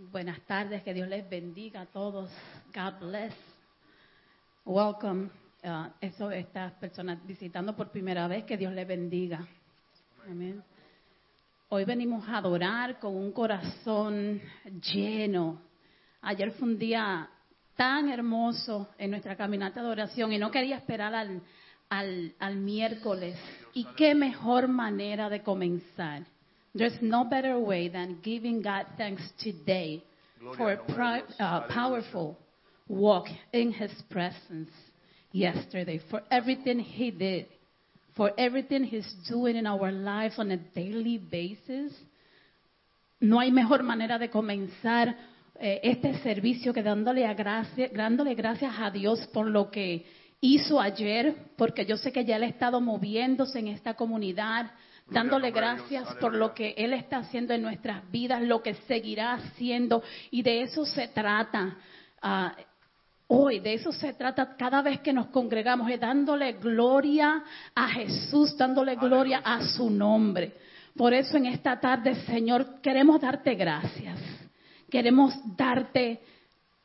Buenas tardes, que Dios les bendiga a todos. God bless. Welcome. Uh, eso, estas personas visitando por primera vez, que Dios les bendiga. Amén. Hoy venimos a adorar con un corazón lleno. Ayer fue un día tan hermoso en nuestra caminata de oración y no quería esperar al, al, al miércoles. Y qué mejor manera de comenzar. There's no better way than giving God thanks today for a pri- uh, powerful walk in His presence yesterday, for everything He did, for everything He's doing in our lives on a daily basis. No hay mejor manera de comenzar eh, este servicio que dándole, a gracia, dándole gracias a Dios por lo que hizo ayer, porque yo sé que ya Él ha estado moviéndose en esta comunidad, dándole gracias por lo que Él está haciendo en nuestras vidas, lo que seguirá haciendo, y de eso se trata. ah, Hoy de eso se trata cada vez que nos congregamos, es dándole gloria a Jesús, dándole gloria a su nombre. Por eso en esta tarde, Señor, queremos darte gracias. Queremos darte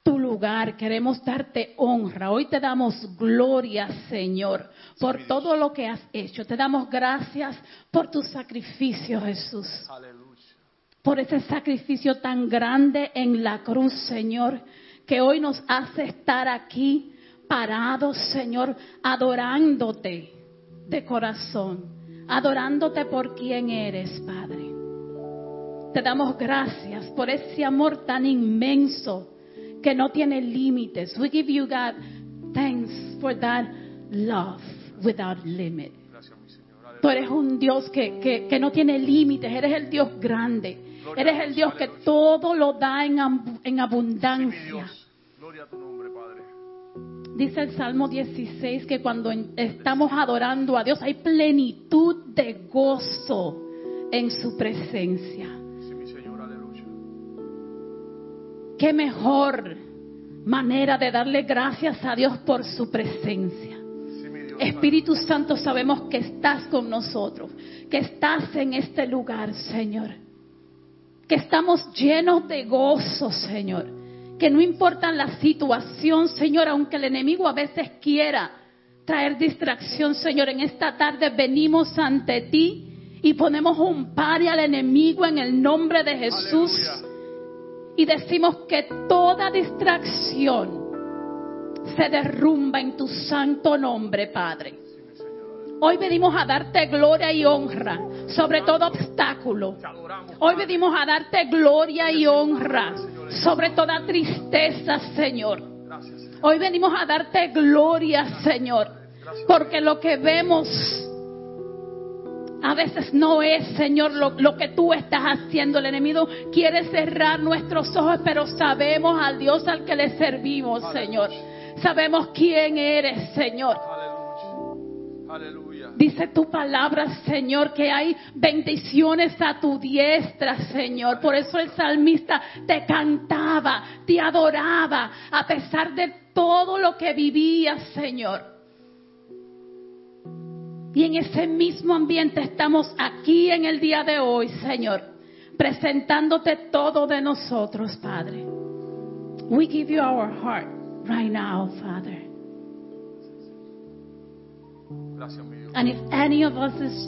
tu lugar, queremos darte honra. Hoy te damos gloria, Señor, por todo lo que has hecho. Te damos gracias por tu sacrificio, Jesús por ese sacrificio tan grande en la cruz, Señor, que hoy nos hace estar aquí parados, Señor, adorándote de corazón, adorándote por quien eres, Padre. Te damos gracias por ese amor tan inmenso que no tiene límites. We give you, God, thanks for that love without limit. Tú eres un Dios que, que, que no tiene límites, eres el Dios grande, eres el Dios que todo lo da en, en abundancia. Dios. Gloria a tu nombre, Padre. Dice el Salmo 16 que cuando estamos adorando a Dios hay plenitud de gozo en su presencia. Qué mejor manera de darle gracias a Dios por su presencia. Espíritu Santo, sabemos que estás con nosotros, que estás en este lugar, Señor. Que estamos llenos de gozo, Señor. Que no importa la situación, Señor, aunque el enemigo a veces quiera traer distracción, Señor, en esta tarde venimos ante ti y ponemos un pari al enemigo en el nombre de Jesús Aleluya. Y decimos que toda distracción se derrumba en tu santo nombre, Padre. Hoy venimos a darte gloria y honra sobre todo obstáculo. Hoy venimos a darte gloria y honra sobre toda tristeza, Señor. Hoy venimos a darte gloria, Señor, porque lo que vemos a veces no es, Señor, lo, lo que tú estás haciendo. El enemigo quiere cerrar nuestros ojos, pero sabemos al Dios al que le servimos, Señor. Sabemos quién eres, Señor. Aleluya. Aleluya. Dice tu palabra, Señor, que hay bendiciones a tu diestra, Señor. Por eso el salmista te cantaba, te adoraba, a pesar de todo lo que vivías, Señor. Y en ese mismo ambiente estamos aquí en el día de hoy, Señor, presentándote todo de nosotros, Padre. We give you our heart right now, Father. Gracias. And if any of us is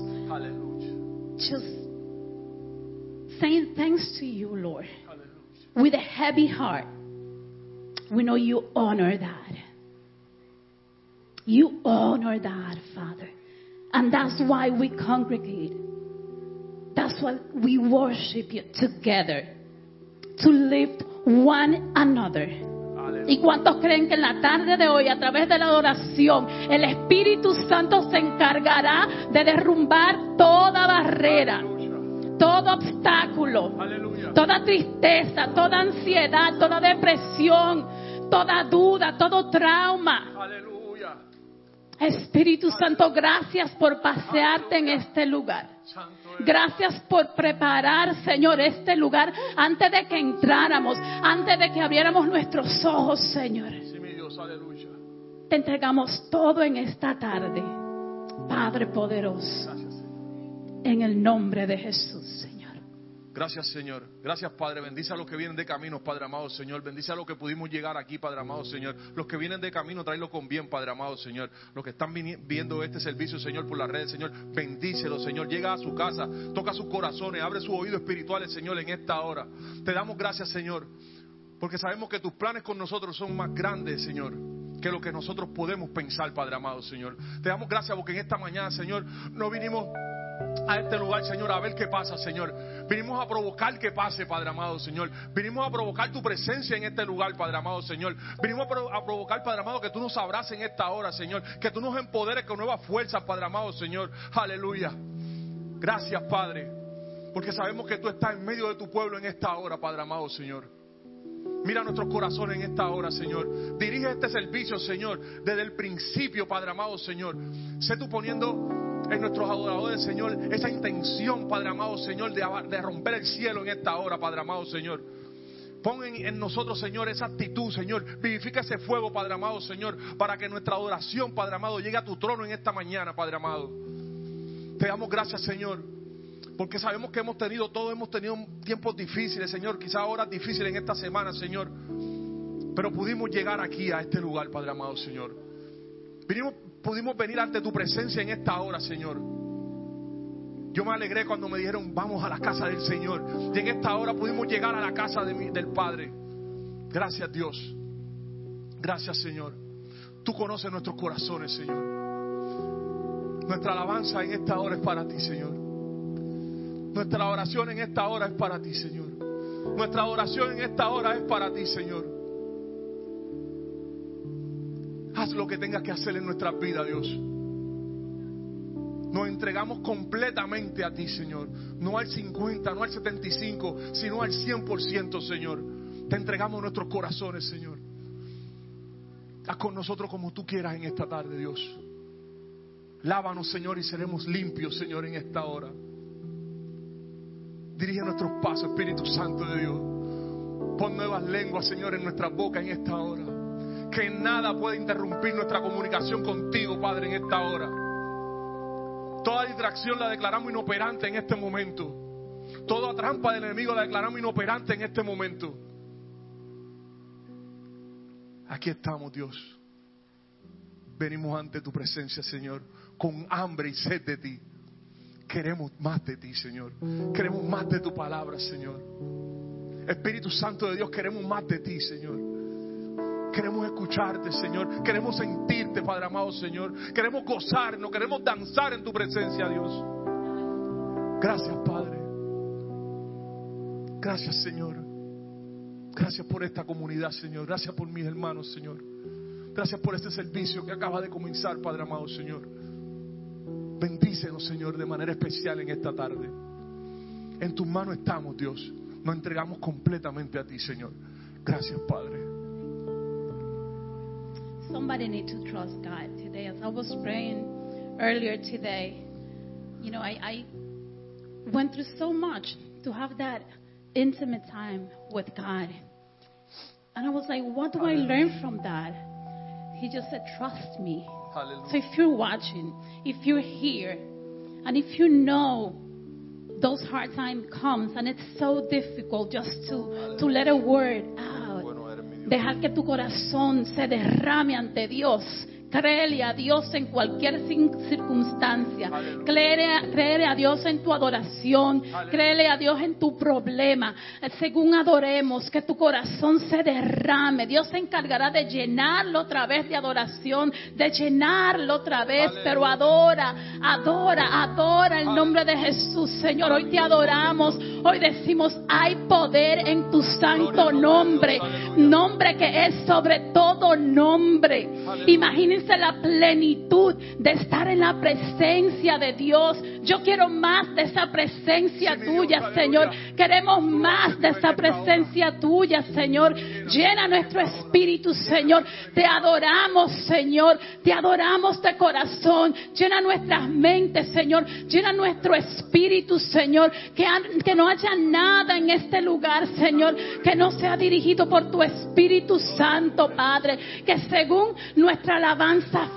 just saying thanks to you, Lord, with a heavy heart. We know you honor that. You honor that, Father. And that's why we congregate. That's why we worship you together. To lift one another. ¿Y cuántos creen que en la tarde de hoy, a través de la adoración, el Espíritu Santo se encargará de derrumbar toda barrera, todo obstáculo, toda tristeza, toda ansiedad, toda depresión, toda duda, todo trauma? Espíritu Santo, gracias por pasearte en este lugar. Gracias por preparar, Señor, este lugar antes de que entráramos, antes de que abriéramos nuestros ojos, Señor. Te entregamos todo en esta tarde, Padre poderoso, en el nombre de Jesús. Gracias, Señor. Gracias, Padre. Bendice a los que vienen de camino, Padre amado, Señor. Bendice a los que pudimos llegar aquí, Padre amado, Señor. Los que vienen de camino, tráelo con bien, Padre amado, Señor. Los que están viendo este servicio, Señor, por las redes, Señor, bendícelo, Señor. Llega a su casa, toca sus corazones, abre sus oídos espirituales, Señor, en esta hora. Te damos gracias, Señor, porque sabemos que tus planes con nosotros son más grandes, Señor que lo que nosotros podemos pensar, Padre amado, Señor. Te damos gracias porque en esta mañana, Señor, no vinimos a este lugar, Señor, a ver qué pasa, Señor. Vinimos a provocar que pase, Padre amado, Señor. Vinimos a provocar tu presencia en este lugar, Padre amado, Señor. Vinimos a, pro- a provocar, Padre amado, que tú nos abraces en esta hora, Señor. Que tú nos empoderes con nuevas fuerzas, Padre amado, Señor. Aleluya. Gracias, Padre. Porque sabemos que tú estás en medio de tu pueblo en esta hora, Padre amado, Señor. Mira nuestros corazones en esta hora, Señor. Dirige este servicio, Señor, desde el principio, Padre amado, Señor. Sé tú poniendo en nuestros adoradores, Señor, esa intención, Padre amado, Señor, de, de romper el cielo en esta hora, Padre amado, Señor. Pon en, en nosotros, Señor, esa actitud, Señor. Vivifica ese fuego, Padre amado, Señor, para que nuestra adoración, Padre amado, llegue a tu trono en esta mañana, Padre amado. Te damos gracias, Señor. Porque sabemos que hemos tenido, todos hemos tenido tiempos difíciles, Señor. Quizás horas difíciles en esta semana, Señor. Pero pudimos llegar aquí, a este lugar, Padre amado, Señor. Vinimos, pudimos venir ante tu presencia en esta hora, Señor. Yo me alegré cuando me dijeron, vamos a la casa del Señor. Y en esta hora pudimos llegar a la casa del Padre. Gracias, Dios. Gracias, Señor. Tú conoces nuestros corazones, Señor. Nuestra alabanza en esta hora es para ti, Señor. Nuestra oración en esta hora es para ti, Señor. Nuestra adoración en esta hora es para ti, Señor. Haz lo que tengas que hacer en nuestras vidas, Dios. Nos entregamos completamente a ti, Señor. No al 50, no al 75, sino al 100%, Señor. Te entregamos nuestros corazones, Señor. Haz con nosotros como tú quieras en esta tarde, Dios. Lávanos, Señor, y seremos limpios, Señor, en esta hora. Dirige nuestros pasos, Espíritu Santo de Dios. Pon nuevas lenguas, Señor, en nuestras bocas en esta hora. Que nada pueda interrumpir nuestra comunicación contigo, Padre, en esta hora. Toda distracción la declaramos inoperante en este momento. Toda trampa del enemigo la declaramos inoperante en este momento. Aquí estamos, Dios. Venimos ante tu presencia, Señor, con hambre y sed de ti. Queremos más de ti, Señor. Queremos más de tu palabra, Señor. Espíritu Santo de Dios, queremos más de ti, Señor. Queremos escucharte, Señor. Queremos sentirte, Padre amado, Señor. Queremos gozarnos, queremos danzar en tu presencia, Dios. Gracias, Padre. Gracias, Señor. Gracias por esta comunidad, Señor. Gracias por mis hermanos, Señor. Gracias por este servicio que acaba de comenzar, Padre amado, Señor. Bendícenos, Señor, de manera especial en esta tarde. En tus manos estamos, Dios. Nos entregamos completamente a ti, Señor. Gracias, Padre. Somebody need to trust God today. As I was praying earlier today, you know, I, I went through so much to have that intimate time with God. And I was like, what do I learn from that? He just said, trust me. So if you're watching, if you're here, and if you know those hard times comes and it's so difficult just to, to let a word out, dejar que tu corazón se derrame ante Dios. Créele a Dios en cualquier circunstancia. Créele, créele a Dios en tu adoración. Créele a Dios en tu problema. Según adoremos, que tu corazón se derrame. Dios se encargará de llenarlo otra vez de adoración, de llenarlo otra vez. Pero adora, adora, adora el nombre de Jesús, Señor. Hoy te adoramos. Hoy decimos, hay poder en tu santo nombre. Nombre que es sobre todo nombre. Imagínense la plenitud de estar en la presencia de Dios. Yo quiero más de esa presencia Sí, mi Dios, tuya, aleluya. Señor. Queremos más de esa presencia tuya, Señor. Llena nuestro espíritu, Señor. Te adoramos, Señor. Te adoramos de corazón. Llena nuestras mentes, Señor. Llena nuestro espíritu, Señor. Que no haya nada en este lugar, Señor, que no sea dirigido por tu Espíritu Santo, Padre. que según nuestra alabanza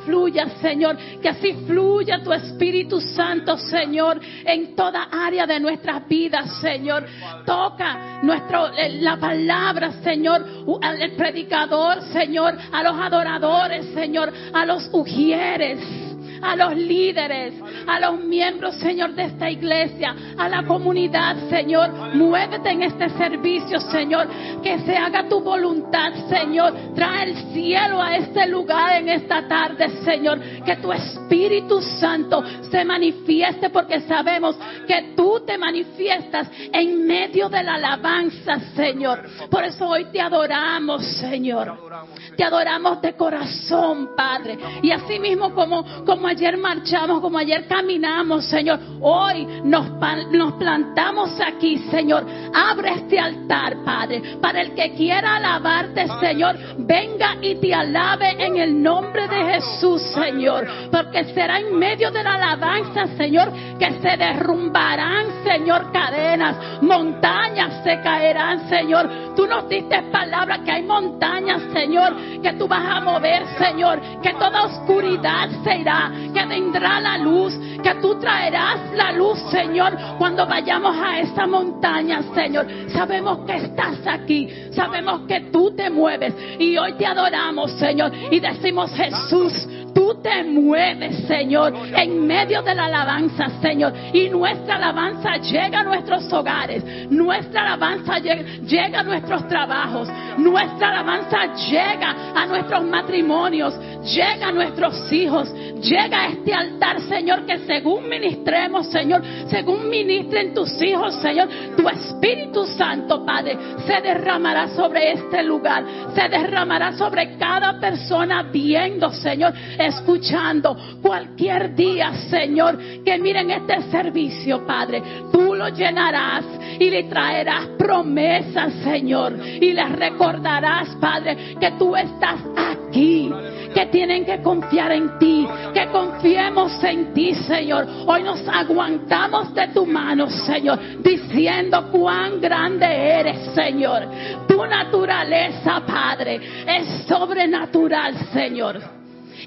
fluya, Señor, que así fluya tu Espíritu Santo, Señor, en toda área de nuestras vidas, Señor. Toca nuestro, eh, la palabra, Señor, al predicador, Señor, a los adoradores, Señor, a los ujieres a los líderes, a los miembros, Señor, de esta iglesia, a la comunidad, Señor. Muévete en este servicio, Señor. Que se haga tu voluntad, Señor. Trae el cielo a este lugar en esta tarde, Señor. Que tu Espíritu Santo se manifieste porque sabemos que tú te manifiestas en medio de la alabanza, Señor. Por eso hoy te adoramos, Señor. Te adoramos de corazón, Padre. Y así mismo como, como ayer marchamos, como ayer caminamos, Señor, hoy nos, nos plantamos aquí, Señor. Abre este altar, Padre, para el que quiera alabarte, Señor, venga y te alabe en el nombre de Jesús, Señor. Porque será en medio de la alabanza, Señor, que se derrumbarán, Señor, cadenas, montañas se caerán, Señor. Tú nos diste palabra que hay montañas, Señor, que tú vas a mover, Señor, que toda oscuridad se irá, que vendrá la luz, que tú traerás la luz, Señor, cuando vayamos a esa montaña, Señor. Sabemos que estás aquí, sabemos que tú te mueves y hoy te adoramos, Señor, y decimos, Jesús, tú te mueves, Señor, en medio de la alabanza, Señor. Y nuestra alabanza llega a nuestros hogares, nuestra alabanza llega a nuestros trabajos, nuestra alabanza llega a nuestros matrimonios, llega a nuestros hijos, llega a este altar, Señor, que según ministremos, Señor, según ministren tus hijos, Señor, tu Espíritu Santo, Padre, se derramará sobre este lugar, se derramará sobre cada persona viendo, Señor, escuchando cualquier día, Señor, que miren este servicio, Padre, tú lo llenarás y le traerás promesas, Señor, y les recordarás, Padre, que tú estás aquí que tienen que confiar en ti, que confiemos en ti, Señor. Hoy nos aguantamos de tu mano, Señor, diciendo cuán grande eres, Señor. Tu naturaleza, Padre, es sobrenatural, Señor.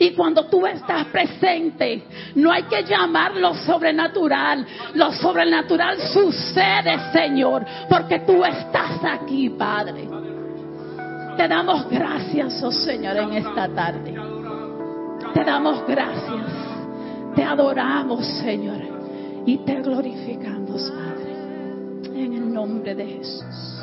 Y cuando tú estás presente, no hay que llamarlo sobrenatural. Lo sobrenatural sucede, Señor, porque tú estás aquí, Padre. Te damos gracias, oh Señor, en esta tarde. Te damos gracias. Te adoramos, Señor. Y te glorificamos, Padre. En el nombre de Jesús.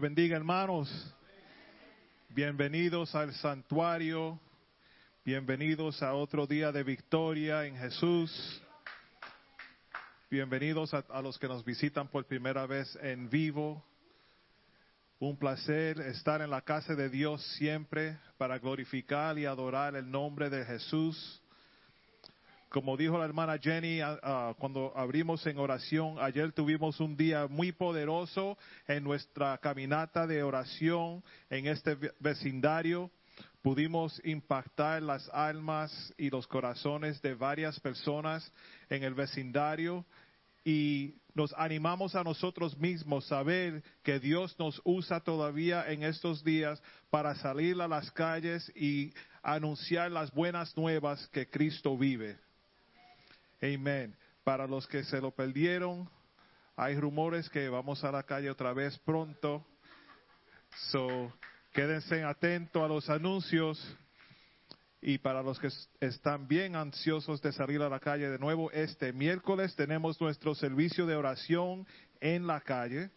Bendiga, hermanos. Bienvenidos al santuario. Bienvenidos a otro día de victoria en Jesús. Bienvenidos a los que nos visitan por primera vez en vivo. Un placer estar en la casa de Dios siempre para glorificar y adorar el nombre de Jesús. Como dijo la hermana Jenny ah, ah, cuando abrimos en oración, ayer tuvimos un día muy poderoso en nuestra caminata de oración en este ve- vecindario. Pudimos impactar las almas y los corazones de varias personas en el vecindario y nos animamos a nosotros mismos a saber que Dios nos usa todavía en estos días para salir a las calles y anunciar las buenas nuevas que Cristo vive. Amén. Para los que se lo perdieron, hay rumores que vamos a la calle otra vez pronto. So, quédense atentos a los anuncios. Y para los que es- están bien ansiosos de salir a la calle de nuevo, este miércoles tenemos nuestro servicio de oración en la calle.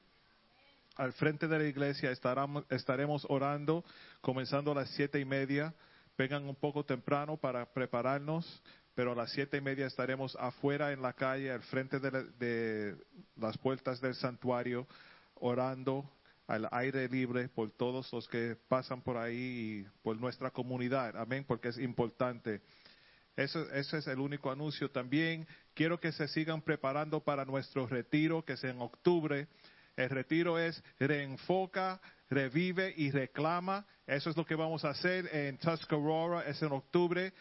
Al frente de la iglesia estaremos orando, comenzando a las siete y media. Vengan un poco temprano para prepararnos, pero a las siete y media estaremos afuera en la calle, al frente de, la- de las puertas del santuario, orando al aire libre por todos los que pasan por ahí y por nuestra comunidad. Amén, porque es importante. Eso- ese es el único anuncio. También quiero que se sigan preparando para nuestro retiro, que es en octubre. El retiro es reenfoca, revive y reclama. Eso es lo que vamos a hacer en Tuscarora, es en octubre.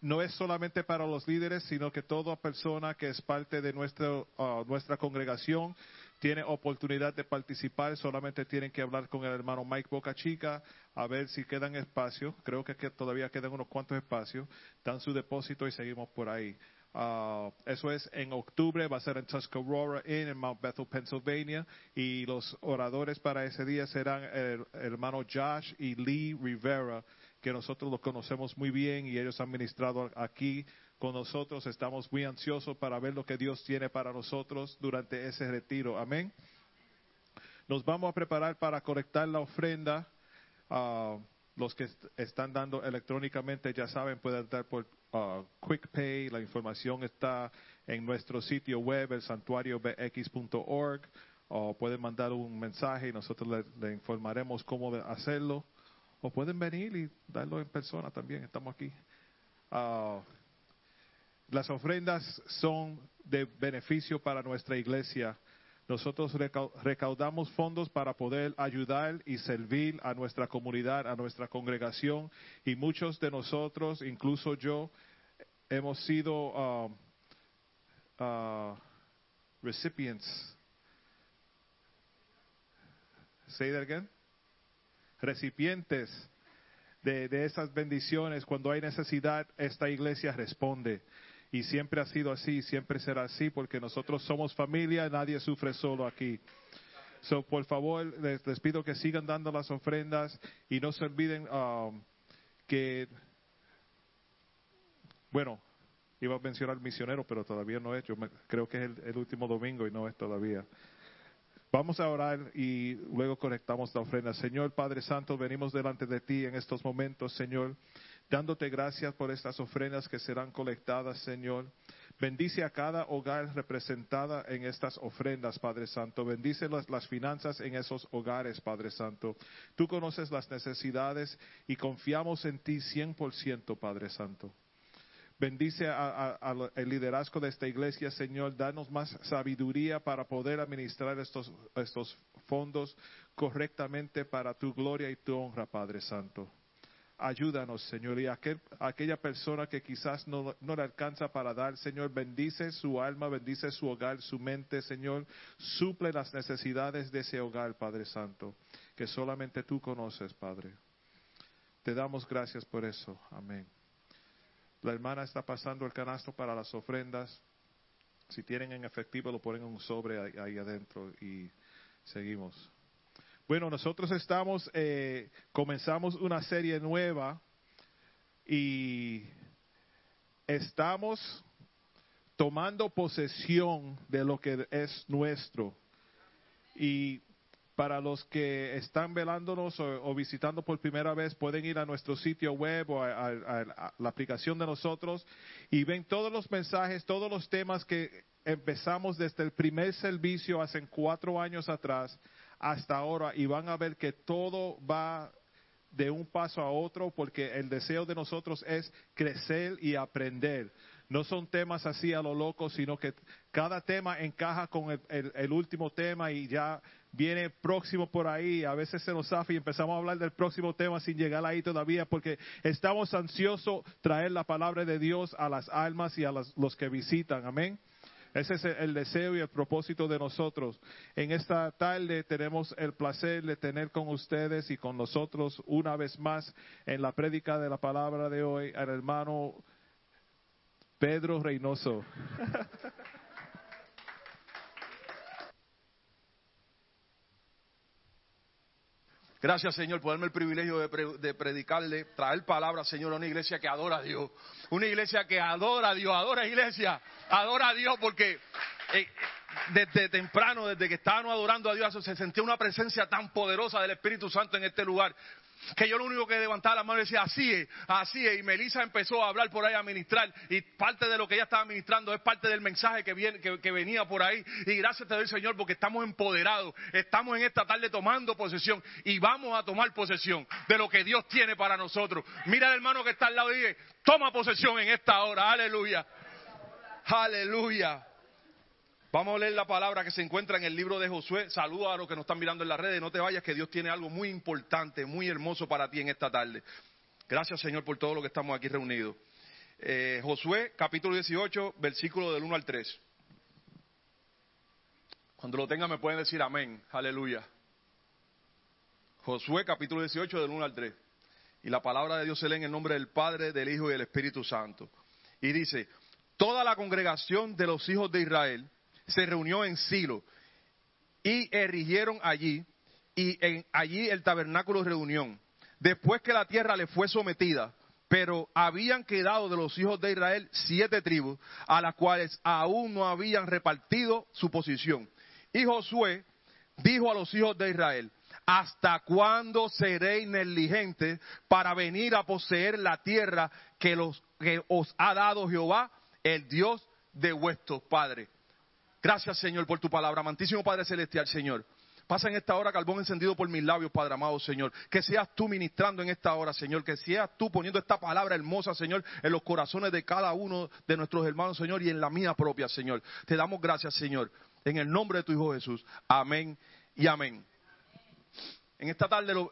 No es solamente para los líderes, sino que toda persona que es parte de nuestro, ah, nuestra congregación tiene oportunidad de participar. Solamente tienen que hablar con el hermano Mike Boca Chica a ver si quedan espacios. Creo que, que todavía quedan unos cuantos espacios. Dan su depósito y seguimos por ahí. Ah, eso es en octubre, va a ser en Tuscarora Inn, en Mount Bethel, Pennsylvania. Y los oradores para ese día serán el, hermano Josh y Lee Rivera, que nosotros los conocemos muy bien y ellos han ministrado aquí con nosotros. Estamos muy ansiosos para ver lo que Dios tiene para nosotros durante ese retiro. Amén. Nos vamos a preparar para conectar la ofrenda. Ah, los que est- están dando electrónicamente ya saben, pueden dar por uh, Quick Pay. La información está en nuestro sitio web, el santuariobx.org. O pueden mandar un mensaje y nosotros le, le informaremos cómo hacerlo. O pueden venir y darlo en persona también. Estamos aquí. Ah, las ofrendas son de beneficio para nuestra iglesia. Nosotros recau- recaudamos fondos para poder ayudar y servir a nuestra comunidad, a nuestra congregación y muchos de nosotros, incluso yo, hemos sido um, uh, recipients. Say that again. Recipientes de, esas bendiciones. Cuando hay necesidad, esta iglesia responde. Y siempre ha sido así, siempre será así, porque nosotros somos familia, nadie sufre solo aquí. So, por favor, les, les pido que sigan dando las ofrendas y no se olviden um, que, bueno, iba a mencionar misionero, pero todavía no es. Yo me- creo que es el último domingo y no es todavía. Vamos a orar y luego conectamos la ofrenda. Señor Padre Santo, venimos delante de ti en estos momentos, Señor, dándote gracias por estas ofrendas que serán colectadas, Señor. Bendice a cada hogar representada en estas ofrendas, Padre Santo. Bendice las, las finanzas en esos hogares, Padre Santo. Tú conoces las necesidades y confiamos en ti 100%, Padre Santo. Bendice al el liderazgo de esta iglesia, Señor. Danos más sabiduría para poder administrar estos, estos fondos correctamente para tu gloria y tu honra, Padre Santo. Ayúdanos, Señor. Y aquel, aquella persona que quizás no, no le alcanza para dar, Señor, bendice su alma, bendice su hogar, su mente, Señor. Suple las necesidades de ese hogar, Padre Santo, que solamente tú conoces, Padre. Te damos gracias por eso. Amén. La hermana está pasando el canasto para las ofrendas. Si tienen en efectivo, lo ponen en un sobre ahí, adentro y seguimos. Bueno, nosotros estamos, eh, comenzamos una serie nueva y estamos tomando posesión de lo que es nuestro. Y para los que están velándonos o, visitando por primera vez, pueden ir a nuestro sitio web o a, la aplicación de nosotros y ven todos los mensajes, todos los temas que empezamos desde el primer servicio hace cuatro años atrás hasta ahora y van a ver que todo va de un paso a otro porque el deseo de nosotros es crecer y aprender. No son temas así a lo loco, sino que cada tema encaja con el- el último tema y ya viene próximo por ahí. A veces se nos zafa y empezamos a hablar del próximo tema sin llegar ahí todavía porque estamos ansiosos traer la palabra de Dios a las almas y a las- los que visitan. Amén. Ese es el deseo y el propósito de nosotros. En esta tarde tenemos el placer de tener con ustedes y con nosotros una vez más en la prédica de la palabra de hoy al hermano Pedro Reynoso. Gracias, Señor, por darme el privilegio de, pre- de predicarle, traer palabra, Señor, a una iglesia que adora a Dios. Una iglesia que adora a Dios, adora iglesia, adora a Dios porque eh, desde temprano, desde que estábamos adorando a Dios, se sentía una presencia tan poderosa del Espíritu Santo en este lugar. Que yo lo único que levantaba la mano y decía, así es, así es. Y Melissa empezó a hablar por ahí, a ministrar. Y parte de lo que ella estaba ministrando es parte del mensaje que, viene, que, venía por ahí. Y gracias te doy, Señor, porque estamos empoderados. Estamos en esta tarde tomando posesión. Y vamos a tomar posesión de lo que Dios tiene para nosotros. Mira al hermano que está al lado y dice, toma posesión en esta hora. Aleluya. Aleluya. Vamos a leer la palabra que se encuentra en el libro de Josué. Saluda a los que nos están mirando en las redes. No te vayas, que Dios tiene algo muy importante, muy hermoso para ti en esta tarde. Gracias, Señor, por todo lo que estamos aquí reunidos. Eh, Josué, capítulo 18, versículo del 1 al 3. Cuando lo tengan me pueden decir amén. Aleluya. Josué, capítulo 18, del 1 al 3. Y la palabra de Dios se lee en el nombre del Padre, del Hijo y del Espíritu Santo. Y dice, toda la congregación de los hijos de Israel se reunió en Silo y erigieron allí, y en, allí el tabernáculo de reunión. Después que la tierra le fue sometida, pero habían quedado de los hijos de Israel siete tribus, a las cuales aún no habían repartido su posición. Y Josué dijo a los hijos de Israel, ¿hasta cuándo seréis negligentes para venir a poseer la tierra que, los, que os ha dado Jehová, el Dios de vuestros padres? Gracias, Señor, por tu palabra. Amantísimo Padre Celestial, Señor. Pasa en esta hora carbón encendido por mis labios, Padre amado, Señor. Que seas tú ministrando en esta hora, Señor. Que seas tú poniendo esta palabra hermosa, Señor, en los corazones de cada uno de nuestros hermanos, Señor, y en la mía propia, Señor. Te damos gracias, Señor. En el nombre de tu Hijo Jesús. Amén y amén. En esta tarde lo,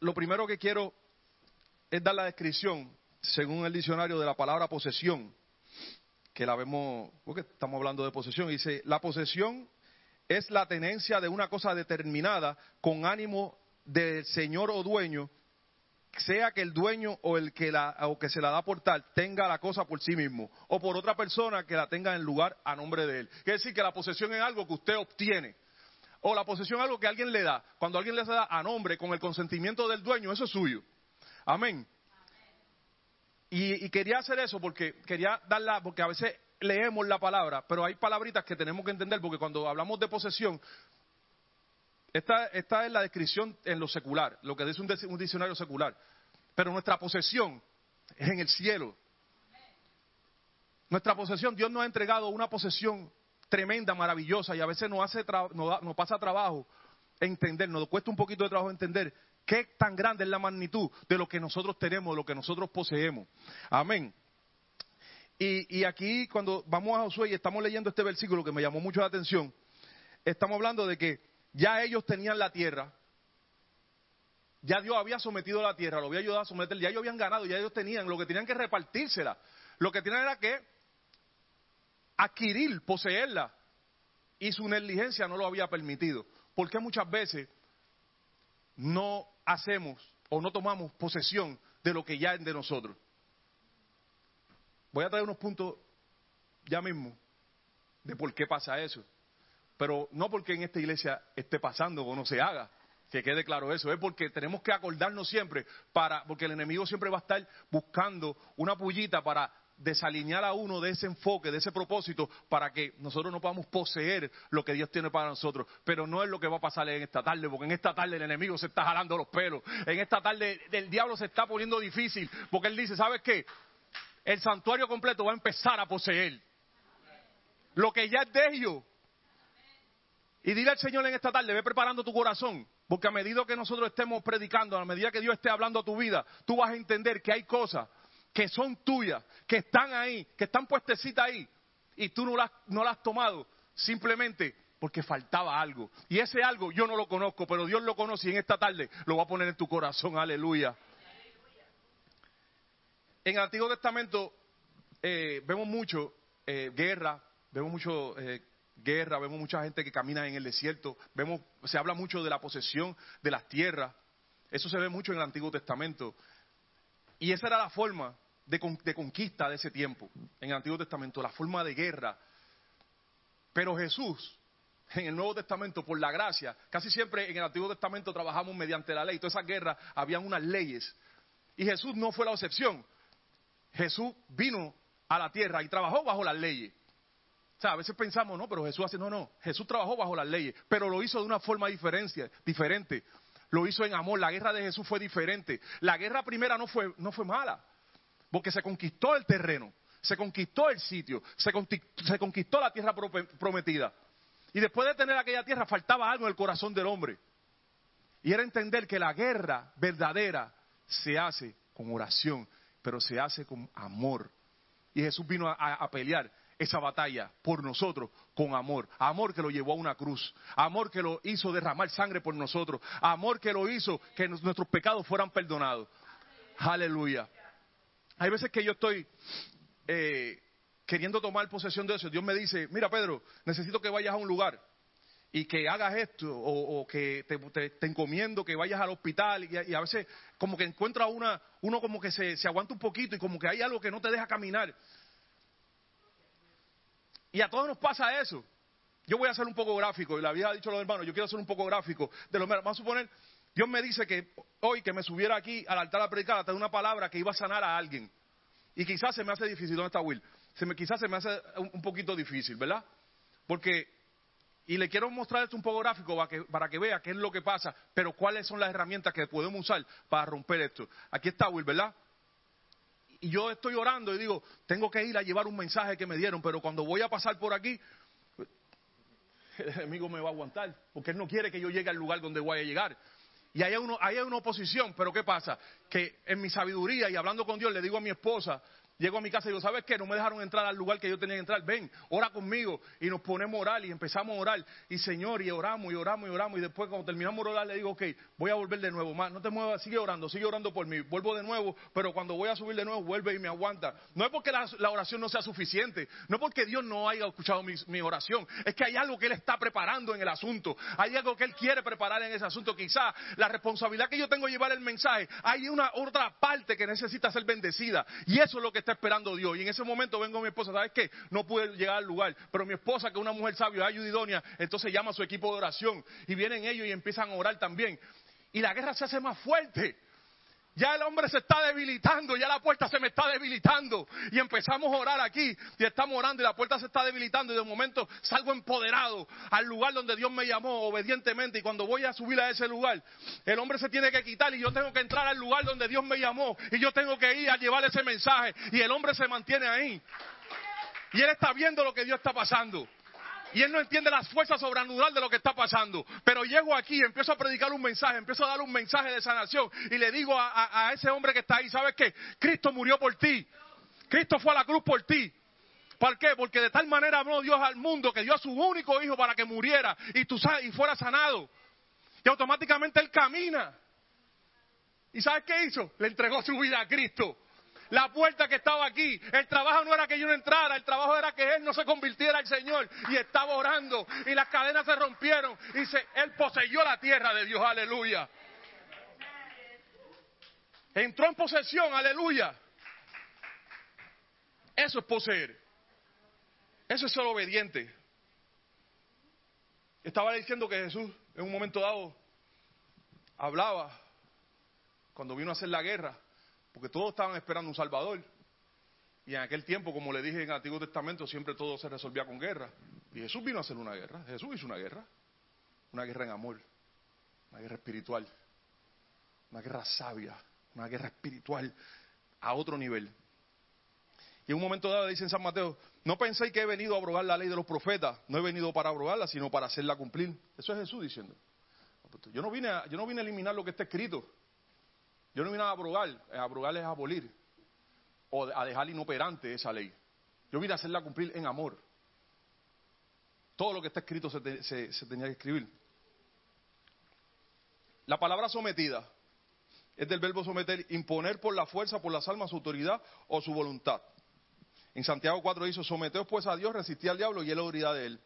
lo primero que quiero es dar la descripción, según el diccionario, de la palabra posesión, que la vemos, porque estamos hablando de posesión. Dice, la posesión es la tenencia de una cosa determinada con ánimo del señor o dueño, sea que el dueño o el que, la, o que se la da por tal tenga la cosa por sí mismo, o por otra persona que la tenga en lugar a nombre de él. Quiere decir que la posesión es algo que usted obtiene. O la posesión es algo que alguien le da. Cuando alguien le da a nombre con el consentimiento del dueño, eso es suyo. Amén. Y, y quería hacer eso porque quería darla, porque a veces leemos la palabra, pero hay palabritas que tenemos que entender, porque cuando hablamos de posesión, esta, esta es la descripción en lo secular, lo que dice un, dic- un diccionario secular. Pero nuestra posesión es en el cielo. Nuestra posesión, Dios nos ha entregado una posesión tremenda, maravillosa, y a veces nos, hace tra- nos, nos pasa trabajo entender, nos cuesta un poquito de trabajo entender qué tan grande es la magnitud de lo que nosotros tenemos, de lo que nosotros poseemos. Amén. Y, aquí cuando vamos a Josué y estamos leyendo este versículo que me llamó mucho la atención, estamos hablando de que ya ellos tenían la tierra, ya Dios había sometido la tierra, lo había ayudado a someter, ya ellos habían ganado, ya ellos tenían, lo que tenían que repartírsela, lo que tenían era que adquirir, poseerla, y su negligencia no lo había permitido. Porque muchas veces no hacemos o no tomamos posesión de lo que ya es de nosotros? Voy a traer unos puntos ya mismo de por qué pasa eso. Pero no porque en esta iglesia esté pasando o no se haga, que quede claro eso, es porque tenemos que acordarnos siempre, para, porque el enemigo siempre va a estar buscando una pullita para desalinear a uno de ese enfoque, de ese propósito, para que nosotros no podamos poseer lo que Dios tiene para nosotros. Pero no es lo que va a pasar en esta tarde, porque en esta tarde el enemigo se está jalando los pelos. En esta tarde el diablo se está poniendo difícil, porque él dice, ¿sabes qué? El santuario completo va a empezar a poseer. Lo que ya es de ellos. Y dile al Señor en esta tarde, ve preparando tu corazón, porque a medida que nosotros estemos predicando, a medida que Dios esté hablando a tu vida, tú vas a entender que hay cosas que son tuyas, que están ahí, que están puestecitas ahí, y tú no las, no las has tomado simplemente porque faltaba algo. Y ese algo yo no lo conozco, pero Dios lo conoce y en esta tarde lo va a poner en tu corazón, aleluya. En el Antiguo Testamento eh, vemos mucho eh, guerra, vemos mucho eh, guerra, vemos mucha gente que camina en el desierto, vemos, se habla mucho de la posesión de las tierras, eso se ve mucho en el Antiguo Testamento. Y esa era la forma de, con- de conquista de ese tiempo, en el Antiguo Testamento, la forma de guerra. Pero Jesús, en el Nuevo Testamento, por la gracia, casi siempre en el Antiguo Testamento trabajamos mediante la ley, todas esas guerras habían unas leyes. Y Jesús no fue la excepción. Jesús vino a la tierra y trabajó bajo las leyes. O sea, a veces pensamos, no, pero Jesús hace, no, no, Jesús trabajó bajo las leyes, pero lo hizo de una forma diferencia, diferente. Lo hizo en amor, la guerra de Jesús fue diferente. La guerra primera no fue, no fue mala, porque se conquistó el terreno, se conquistó el sitio, se conquistó la tierra pro- prometida. Y después de tener aquella tierra faltaba algo en el corazón del hombre. Y era entender que la guerra verdadera se hace con oración, pero se hace con amor. Y Jesús vino a, pelear esa batalla por nosotros con amor. Amor que lo llevó a una cruz. Amor que lo hizo derramar sangre por nosotros. Amor que lo hizo que nuestros pecados fueran perdonados. Aleluya. Hay veces que yo estoy eh, queriendo tomar posesión de eso. Dios me dice, mira Pedro, necesito que vayas a un lugar y que hagas esto o, que te, encomiendo que vayas al hospital y, a- veces como que encuentra una, uno como que se, aguanta un poquito y como que hay algo que no te deja caminar. Y a todos nos pasa eso. Yo voy a ser un poco gráfico, y la había dicho los hermanos, yo quiero ser un poco gráfico. De lo, vamos a suponer, Dios me dice que hoy que me subiera aquí al altar a predicar, a una palabra que iba a sanar a alguien. Y quizás se me hace difícil, ¿dónde está Will? Se me, quizás se me hace un, un poquito difícil, ¿verdad? Porque, y le quiero mostrar esto un poco gráfico para que, para que vea qué es lo que pasa, pero cuáles son las herramientas que podemos usar para romper esto. Aquí está Will, ¿verdad? y yo estoy orando y digo, tengo que ir a llevar un mensaje que me dieron, pero cuando voy a pasar por aquí, el enemigo me va a aguantar, porque él no quiere que yo llegue al lugar donde voy a llegar. Y ahí hay, uno, ahí hay una oposición, pero ¿qué pasa? Que en mi sabiduría y hablando con Dios le digo a mi esposa, llego a mi casa y digo, ¿sabes qué? No me dejaron entrar al lugar que yo tenía que entrar, ven, ora conmigo. Y nos ponemos a orar y empezamos a orar. Y Señor, y oramos y oramos y oramos. Y después cuando terminamos de orar le digo, ok, voy a volver de nuevo. Más, no te muevas, sigue orando, sigue orando por mí. Vuelvo de nuevo, pero cuando voy a subir de nuevo, vuelve y me aguanta. No es porque la, oración no sea suficiente, no es porque Dios no haya escuchado mi, oración, es que hay algo que Él está preparando en el asunto. Hay algo que Él quiere preparar en ese asunto. Quizá la responsabilidad que yo tengo de llevar el mensaje, hay una otra parte que necesita ser bendecida. Y eso es lo que está esperando Dios. Y en ese momento vengo mi esposa, ¿sabes qué? No pude llegar al lugar, pero mi esposa, que es una mujer sabia, ayuda idónea, entonces llama a su equipo de oración y vienen ellos y empiezan a orar también. Y la guerra se hace más fuerte. Ya el hombre se está debilitando, ya la puerta se me está debilitando. Y empezamos a orar aquí, y estamos orando, y la puerta se está debilitando, y de momento salgo empoderado al lugar donde Dios me llamó obedientemente. Y cuando voy a subir a ese lugar, el hombre se tiene que quitar, y yo tengo que entrar al lugar donde Dios me llamó, y yo tengo que ir a llevar ese mensaje, y el hombre se mantiene ahí. Y él está viendo lo que Dios está pasando. Y él no entiende las fuerzas sobrenaturales de lo que está pasando. Pero llego aquí, empiezo a predicar un mensaje, empiezo a dar un mensaje de sanación. Y le digo a, ese hombre que está ahí, ¿sabes qué? Cristo murió por ti. Cristo fue a la cruz por ti. ¿Por qué? Porque de tal manera amó Dios al mundo que dio a su único hijo para que muriera y, tú, y fuera sanado. Y automáticamente él camina. ¿Y sabes qué hizo? Le entregó su vida a Cristo. La puerta que estaba aquí, el trabajo no era que yo no entrara, el trabajo era que él no se convirtiera al Señor y estaba orando y las cadenas se rompieron y se, él poseyó la tierra de Dios, aleluya. Entró en posesión, aleluya. Eso es poseer. Eso es ser obediente. Estaba diciendo que Jesús en un momento dado hablaba cuando vino a hacer la guerra, porque todos estaban esperando un Salvador. Y en aquel tiempo, como le dije en el Antiguo Testamento, siempre todo se resolvía con guerra. Y Jesús vino a hacer una guerra. Jesús hizo una guerra. Una guerra en amor. Una guerra espiritual. Una guerra sabia. Una guerra espiritual a otro nivel. Y en un momento dado dice en San Mateo, no penséis que he venido a abrogar la ley de los profetas, no he venido para abrogarla, sino para hacerla cumplir. Eso es Jesús diciendo. Yo no vine a, yo no vine a eliminar lo que está escrito. Yo no vine a abrogar, a abrogar es abolir o a dejar inoperante esa ley. Yo vine a hacerla cumplir en amor. Todo lo que está escrito se, te- se- se tenía que escribir. La palabra sometida es del verbo someter, imponer por la fuerza, por las almas, su autoridad o su voluntad. En Santiago 4 dice, someteos pues a Dios, resistid al diablo y él oirá de él.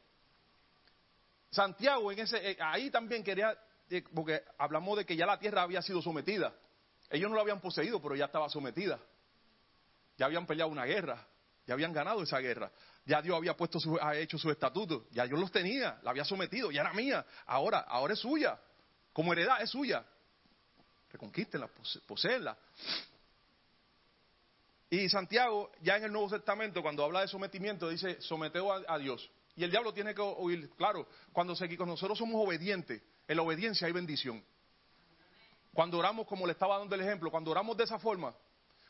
Santiago, en ese, eh, ahí también quería, eh, porque hablamos de que ya la tierra había sido sometida. Ellos no la habían poseído, pero ya estaba sometida. Ya habían peleado una guerra, ya habían ganado esa guerra. Ya Dios había puesto su, ha hecho sus estatutos, ya yo los tenía, la había sometido, ya era mía. Ahora, ahora es suya. Como heredad es suya. Reconquístenla, pose- poséenla. Y Santiago, ya en el Nuevo Testamento, cuando habla de sometimiento, dice, someteo a, Dios. Y el diablo tiene que oír, claro, cuando, cuando nosotros somos obedientes, en la obediencia hay bendición. Cuando oramos, como le estaba dando el ejemplo, cuando oramos de esa forma,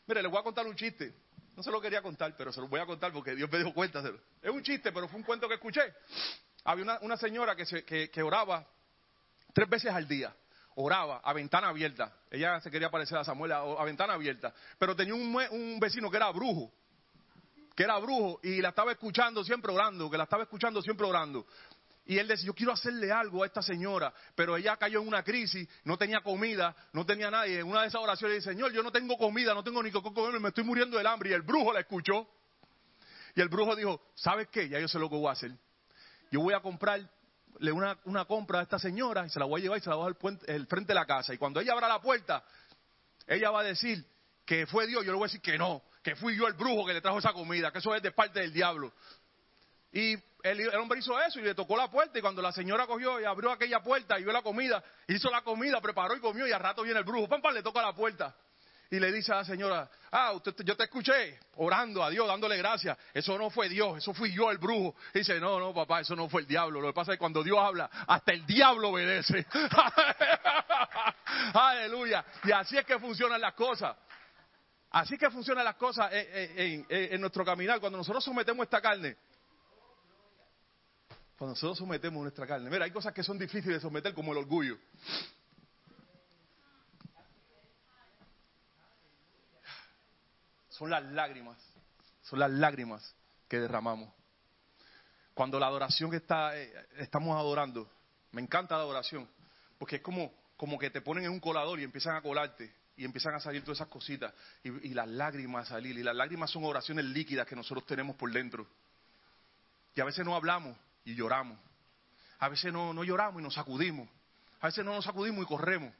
mire, les voy a contar un chiste. No se lo quería contar, pero se lo voy a contar porque Dios me dio cuenta. Es un chiste, pero fue un cuento que escuché. Había una, señora que, se, que, oraba tres veces al día. Oraba a ventana abierta. Ella se quería parecer a Samuel a, ventana abierta. Pero tenía un, un vecino que era brujo. que era brujo y la estaba escuchando siempre orando, que la estaba escuchando siempre orando. Y él decía, yo quiero hacerle algo a esta señora, pero ella cayó en una crisis, no tenía comida, no tenía nadie. En una de esas oraciones dice, Señor, yo no tengo comida, no tengo ni con comer, me estoy muriendo del hambre. Y el brujo la escuchó. Y el brujo dijo, ¿sabes qué? Ya yo sé lo que voy a hacer. Yo voy a comprarle una, una compra a esta señora y se la voy a llevar y se la voy a al el frente de la casa. Y cuando ella abra la puerta, ella va a decir que fue Dios, yo le voy a decir que no, que fui yo el brujo que le trajo esa comida, que eso es de parte del diablo. Y el, hombre hizo eso y le tocó la puerta y cuando la señora cogió y abrió aquella puerta y vio la comida, hizo la comida, preparó y comió y al rato viene el brujo, pam, le toca la puerta. Y le dice a la señora, ah, usted, yo te escuché orando a Dios, dándole gracias. Eso no fue Dios, eso fui yo el brujo. Y dice, no, no, papá, eso no fue el diablo. Lo que pasa es que cuando Dios habla, hasta el diablo obedece. Aleluya. Y así es que funcionan las cosas. Así es que funcionan las cosas en- en nuestro caminar. Cuando nosotros sometemos esta carne, cuando nosotros sometemos nuestra carne, mira, hay cosas que son difíciles de someter, como el orgullo. Son las lágrimas, son las lágrimas que derramamos. Cuando la adoración está, eh, estamos adorando, me encanta la adoración, porque es como, como que te ponen en un colador y empiezan a colarte y empiezan a salir todas esas cositas y, y las lágrimas a salir. Y las lágrimas son oraciones líquidas que nosotros tenemos por dentro. Y a veces no hablamos y lloramos. A veces no, no lloramos y nos sacudimos. A veces no nos sacudimos y corremos.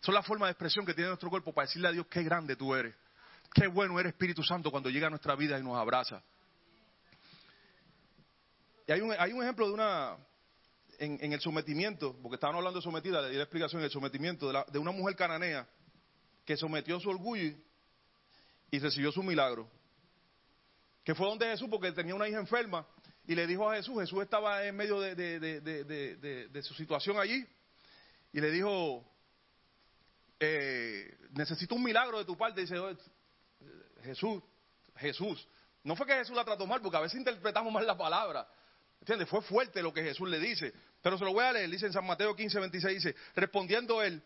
Son las formas de expresión que tiene nuestro cuerpo para decirle a Dios qué grande tú eres. Qué bueno eres Espíritu Santo cuando llega a nuestra vida y nos abraza. Y hay un, hay un ejemplo de una, en, en el sometimiento, porque estaban hablando de sometida, le di la explicación en el sometimiento de, de una mujer cananea que sometió su orgullo y recibió su milagro. Que fue donde Jesús, porque tenía una hija enferma, y le dijo a Jesús, Jesús estaba en medio de, su situación allí, y le dijo, eh, necesito un milagro de tu parte. Dice, "Oh, Jesús, Jesús. No fue que Jesús la trató mal, porque a veces interpretamos mal la palabra. ¿Entiendes? Fue fuerte lo que Jesús le dice. Pero se lo voy a leer. Dice en San Mateo 15, 26, dice, respondiendo él,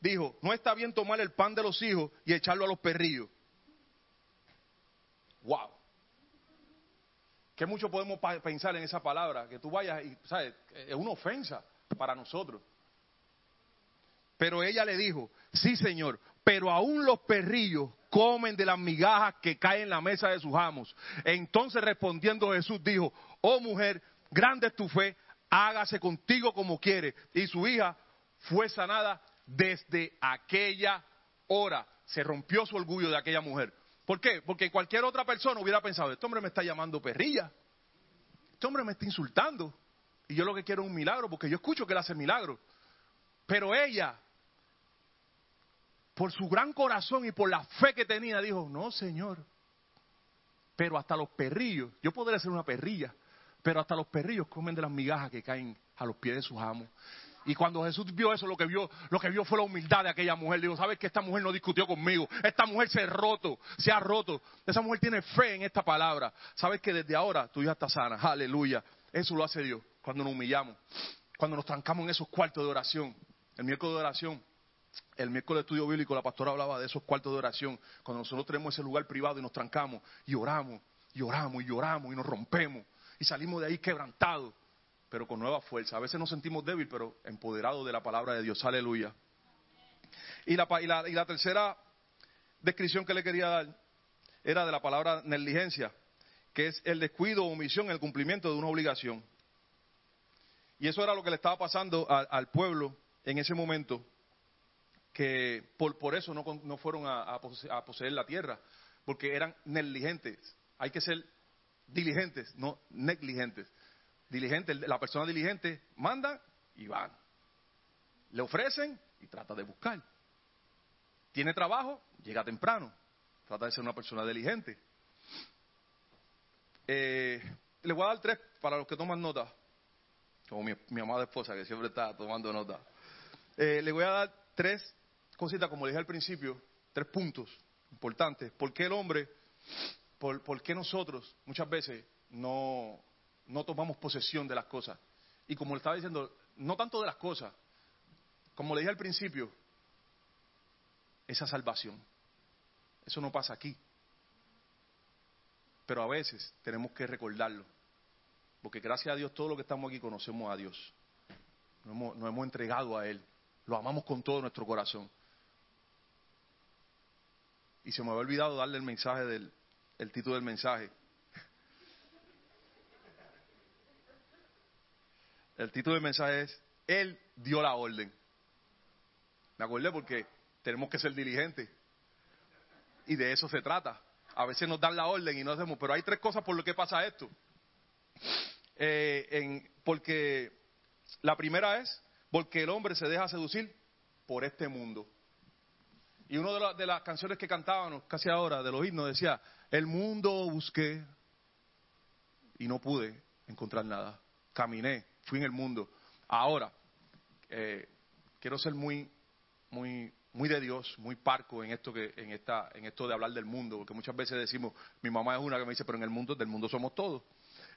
dijo, no está bien tomar el pan de los hijos y echarlo a los perrillos. Wow. ¿Qué mucho podemos pensar en esa palabra? Que tú vayas y, ¿sabes? Es una ofensa para nosotros. Pero ella le dijo, sí señor, pero aún los perrillos comen de las migajas que caen en la mesa de sus amos. Entonces respondiendo Jesús dijo, oh mujer, grande es tu fe, hágase contigo como quiere. Y su hija fue sanada desde aquella hora. Se rompió su orgullo de aquella mujer. ¿Por qué? Porque cualquier otra persona hubiera pensado, este hombre me está llamando perrilla, este hombre me está insultando. Y yo lo que quiero es un milagro, porque yo escucho que él hace milagros. Pero ella, por su gran corazón y por la fe que tenía, dijo, no, Señor, pero hasta los perrillos, yo podría ser una perrilla, pero hasta los perrillos comen de las migajas que caen a los pies de sus amos. Y cuando Jesús vio eso, lo que vio, lo que vio fue la humildad de aquella mujer. Dijo, ¿sabes que esta mujer no discutió conmigo? Esta mujer se ha roto, se ha roto. Esa mujer tiene fe en esta palabra. ¿Sabes que desde ahora tu hija está sana? Aleluya. Eso lo hace Dios cuando nos humillamos, cuando nos trancamos en esos cuartos de oración. El miércoles de oración, el miércoles de estudio bíblico, la pastora hablaba de esos cuartos de oración, cuando nosotros tenemos ese lugar privado y nos trancamos y oramos, y oramos, y lloramos, y nos rompemos, y salimos de ahí quebrantados, pero con nueva fuerza. A veces nos sentimos débiles, pero empoderados de la palabra de Dios. Aleluya. Y la, y la- y la tercera descripción que le quería dar era de la palabra negligencia, que es el descuido o omisión en el cumplimiento de una obligación. Y eso era lo que le estaba pasando al pueblo en ese momento, que por, eso no, no fueron a, a poseer la tierra, porque eran negligentes. Hay que ser diligentes, no negligentes. Diligente, la persona diligente manda y van. Le ofrecen y trata de buscar. Tiene trabajo, llega temprano. Trata de ser una persona diligente. Eh, le voy a dar tres para los que toman nota. Como mi, amada esposa que siempre está tomando nota. Eh, le voy a dar tres cositas, como le dije al principio, tres puntos importantes. ¿Por qué el hombre, por, por qué nosotros muchas veces no, no tomamos posesión de las cosas? Y como le estaba diciendo, no tanto de las cosas, como le dije al principio, esa salvación. Eso no pasa aquí. Pero a veces tenemos que recordarlo. Porque gracias a Dios, todo lo que estamos aquí conocemos a Dios. Nos hemos, hemos entregado a Él. Lo amamos con todo nuestro corazón. Y se me había olvidado darle el mensaje del el título del mensaje. El título del mensaje es Él dio la orden. Me acordé porque tenemos que ser diligentes. Y de eso se trata. A veces nos dan la orden y no hacemos. Pero hay tres cosas por lo que pasa esto. Eh, porque la primera es porque el hombre se deja seducir por este mundo. Y una de, de las canciones que cantábamos casi ahora, de los himnos, decía, el mundo busqué y no pude encontrar nada. Caminé, fui en el mundo. Ahora, eh, quiero ser muy, muy, muy de Dios, muy parco en esto que, en esta, en esto de hablar del mundo, porque muchas veces decimos, mi mamá es una que me dice, pero en el mundo, del mundo somos todos,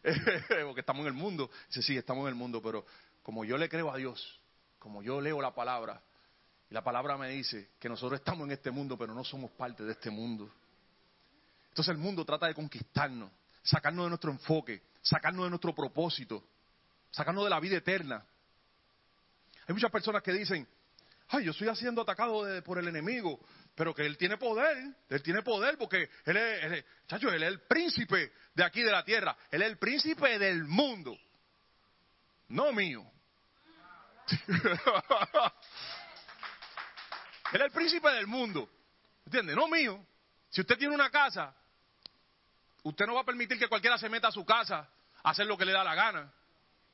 porque estamos en el mundo. Dice, sí, estamos en el mundo, pero como yo le creo a Dios, como yo leo la palabra, y la palabra me dice que nosotros estamos en este mundo, pero no somos parte de este mundo. Entonces el mundo trata de conquistarnos, sacarnos de nuestro enfoque, sacarnos de nuestro propósito, sacarnos de la vida eterna. Hay muchas personas que dicen, ay, yo estoy siendo atacado de- por el enemigo, pero que él tiene poder, él tiene poder porque él es, él es- chacho, él es el príncipe de aquí de la tierra, él es el príncipe del mundo, no mío. él es el príncipe del mundo, ¿entiende? No mío. Si usted tiene una casa, usted no va a permitir que cualquiera se meta a su casa a hacer lo que le da la gana.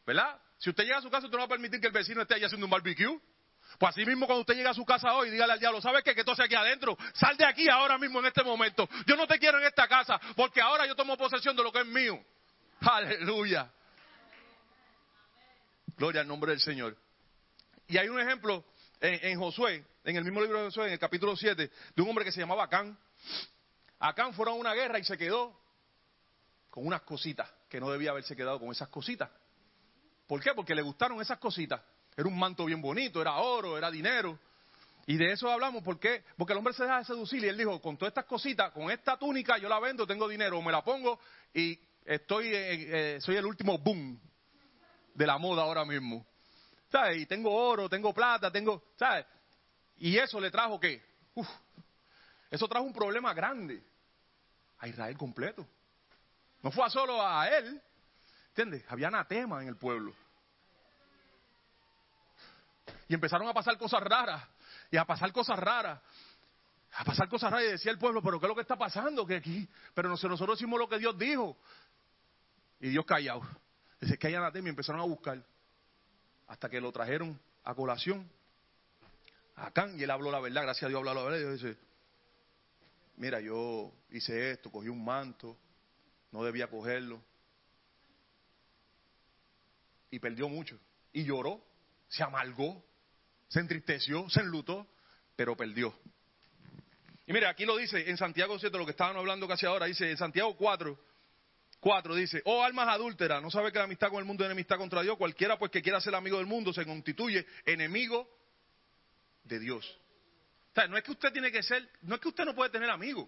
¿Verdad? Si usted llega a su casa, usted no va a permitir que el vecino esté ahí haciendo un barbecue. Pues así mismo cuando usted llega a su casa hoy, dígale al diablo, ¿sabes qué? Que entonces aquí adentro, sal de aquí ahora mismo en este momento. Yo no te quiero en esta casa, porque ahora yo tomo posesión de lo que es mío. Aleluya. Gloria al nombre del Señor. Y hay un ejemplo en, en Josué, en el mismo libro de Josué, en el capítulo 7, de un hombre que se llamaba Acán. Acán fueron a una guerra y se quedó con unas cositas, que no debía haberse quedado con esas cositas. ¿Por qué? Porque le gustaron esas cositas. Era un manto bien bonito, era oro, era dinero. Y de eso hablamos, ¿por qué? Porque el hombre se deja de seducir y él dijo, con todas estas cositas, con esta túnica yo la vendo, tengo dinero, me la pongo y estoy, eh, eh, soy el último boom de la moda ahora mismo. ¿Sabes? Y tengo oro, tengo plata, tengo, ¿sabes? Y eso le trajo qué? Uf, eso trajo un problema grande a Israel completo. No fue solo a él, ¿entiendes? Había anatema en el pueblo. Y empezaron a pasar cosas raras, y a pasar cosas raras, a pasar cosas raras, y decía el pueblo, pero ¿qué es lo que está pasando? Que aquí, pero nosotros, hicimos lo que Dios dijo. Y Dios callado. Dice que hay anatema y empezaron a buscar. Hasta que lo trajeron a colación. A Acán, y él habló la verdad, gracias a Dios habló la verdad. Y dice, mira, yo hice esto, cogí un manto, no debía cogerlo. Y perdió mucho. Y lloró, se amargó, se entristeció, se enlutó, pero perdió. Y mira, aquí lo dice en Santiago 7, lo que estaban hablando casi ahora, dice en Santiago 4, 4 dice, oh almas adúlteras, no sabe que la amistad con el mundo es enemistad contra Dios, cualquiera pues que quiera ser amigo del mundo se constituye enemigo de Dios. O sea, no es que usted tiene que ser, no es que usted no puede tener amigos.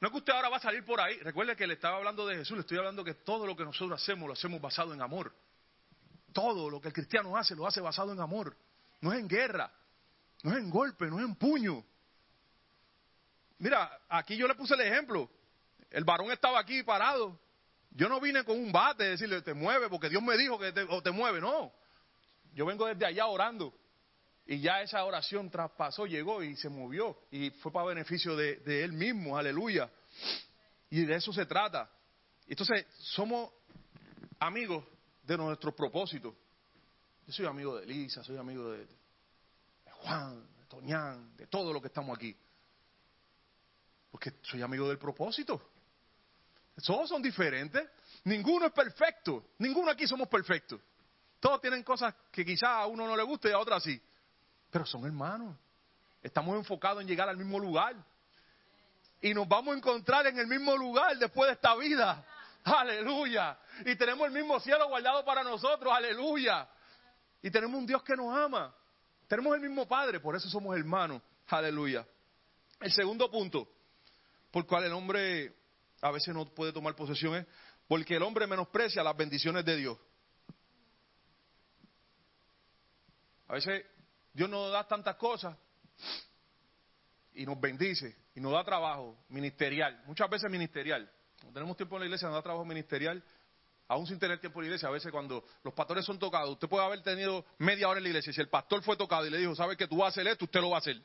No es que usted ahora va a salir por ahí. Recuerde que le estaba hablando de Jesús, le estoy hablando que todo lo que nosotros hacemos lo hacemos basado en amor. Todo lo que el cristiano hace lo hace basado en amor. No es en guerra, no es en golpe, no es en puño. Mira, aquí yo le puse el ejemplo. El varón estaba aquí parado. Yo no vine con un bate decirle, te mueve, porque Dios me dijo que te, o te mueve. No. Yo vengo desde allá orando. Y ya esa oración traspasó, llegó y se movió. Y fue para beneficio de, de él mismo. Aleluya. Y de eso se trata. Entonces, somos amigos de nuestros propósitos. Yo soy amigo de Elisa, soy amigo de, Juan, de Toñán, de todo lo que estamos aquí. Porque soy amigo del propósito. Todos son diferentes. Ninguno es perfecto. Ninguno aquí somos perfectos. Todos tienen cosas que quizás a uno no le guste y a otros sí. Pero son hermanos. Estamos enfocados en llegar al mismo lugar. Y nos vamos a encontrar en el mismo lugar después de esta vida. Aleluya. Y tenemos el mismo cielo guardado para nosotros. Aleluya. Y tenemos un Dios que nos ama. Tenemos el mismo Padre, por eso somos hermanos. Aleluya. El segundo punto, por cual el hombre a veces no puede tomar posesión es porque el hombre menosprecia las bendiciones de Dios. A veces Dios nos da tantas cosas y nos bendice y nos da trabajo ministerial, muchas veces ministerial. Cuando tenemos tiempo en la iglesia, nos da trabajo ministerial, aún sin tener tiempo en la iglesia. A veces cuando los pastores son tocados, usted puede haber tenido media hora en la iglesia. Si el pastor fue tocado y le dijo, ¿sabes que tú vas a hacer esto? Usted lo va a hacer.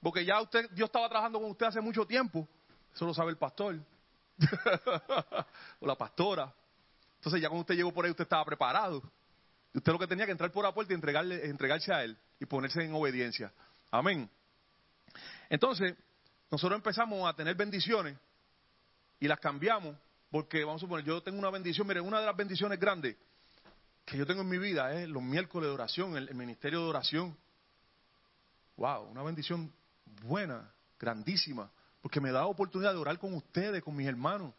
Porque ya usted, Dios estaba trabajando con usted hace mucho tiempo. Eso lo sabe el pastor. o la pastora. Entonces ya cuando usted llegó por ahí, usted estaba preparado. Y usted lo que tenía que entrar por la puerta y entregarle, entregarse a Él y ponerse en obediencia. Amén. Entonces, nosotros empezamos a tener bendiciones y las cambiamos porque, vamos a suponer, yo tengo una bendición, miren, una de las bendiciones grandes que yo tengo en mi vida es los miércoles de oración, el, ministerio de oración. Wow, una bendición buena, grandísima, porque me da oportunidad de orar con ustedes, con mis hermanos.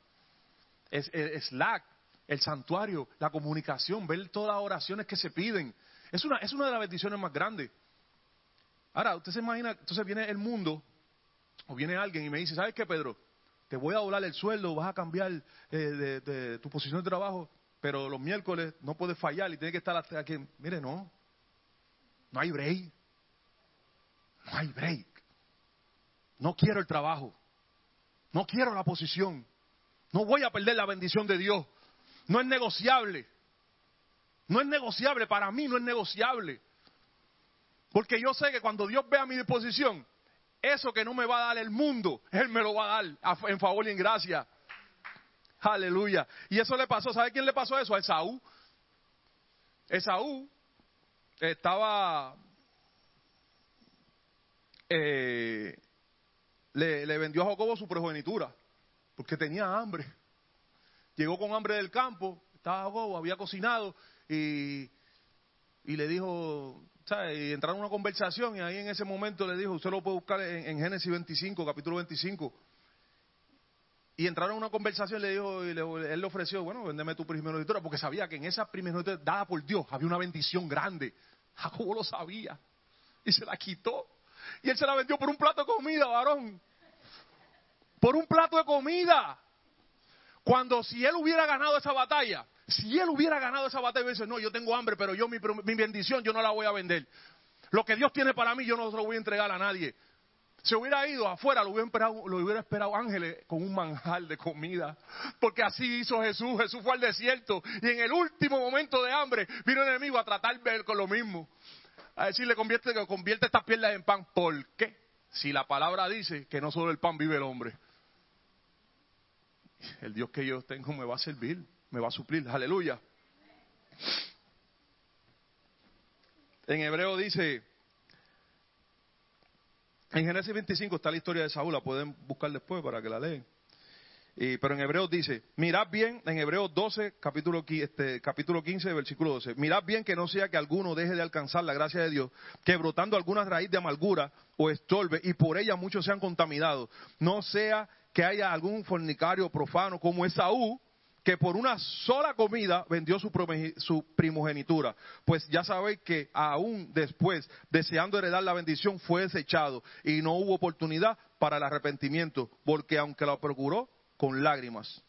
Es, es Slack, el santuario, la comunicación, ver todas las oraciones que se piden. Es una, es una de las bendiciones más grandes. Ahora, usted se imagina, entonces viene el mundo, o viene alguien y me dice, ¿sabes qué, Pedro? Te voy a doblar el sueldo, vas a cambiar eh, de, tu posición de trabajo, pero los miércoles no puedes fallar y tienes que estar hasta aquí. Mire, no, no hay break. No hay break. No quiero el trabajo. No quiero la posición. No voy a perder la bendición de Dios. No es negociable. No es negociable. Para mí no es negociable. Porque yo sé que cuando Dios vea mi disposición, eso que no me va a dar el mundo, Él me lo va a dar en favor y en gracia. Aleluya. Y eso le pasó, ¿sabe quién le pasó eso? A Esaú. Esaú estaba, eh, le, le vendió a Jacobo su progenitura, porque tenía hambre. Llegó con hambre del campo, estaba Jacobo, había cocinado y, y le dijo, Y entraron en una conversación y ahí en ese momento le dijo, usted lo puede buscar en, Génesis 25, capítulo 25. Y entraron en una conversación y le dijo, y él le ofreció, bueno, véndeme tu primogenitura, porque sabía que en esa primogenitura dada por Dios había una bendición grande. Jacobo lo sabía y se la quitó. Y él se la vendió por un plato de comida, varón. Por un plato de comida. Cuando si él hubiera ganado esa batalla, si él hubiera ganado esa batalla, hubiera dicho, no, yo tengo hambre, pero yo mi, mi bendición yo no la voy a vender. Lo que Dios tiene para mí yo no lo voy a entregar a nadie. Se hubiera ido afuera, lo hubiera esperado, lo hubiera esperado ángeles con un manjar de comida. Porque así hizo Jesús. Jesús fue al desierto y en el último momento de hambre vino el enemigo a tratar de él con lo mismo. A decirle, convierte, convierte estas piedras en pan. ¿Por qué? Si la palabra dice que no solo el pan vive el hombre. El Dios que yo tengo me va a servir, me va a suplir. Aleluya. En hebreo dice, en Génesis 25 está la historia de Saúl, la pueden buscar después para que la leen. Y- pero en Hebreos dice, mirad bien, en Hebreos 12, capítulo, este, capítulo 15, versículo 12, mirad bien que no sea que alguno deje de alcanzar la gracia de Dios, que brotando alguna raíz de amargura o estorbe y por ella muchos sean contaminados. No sea que haya algún fornicario profano como Esaú, que por una sola comida vendió su, su primogenitura. Pues ya sabéis que aún después, deseando heredar la bendición, fue desechado y no hubo oportunidad para el arrepentimiento, porque aunque lo procuró, con lágrimas.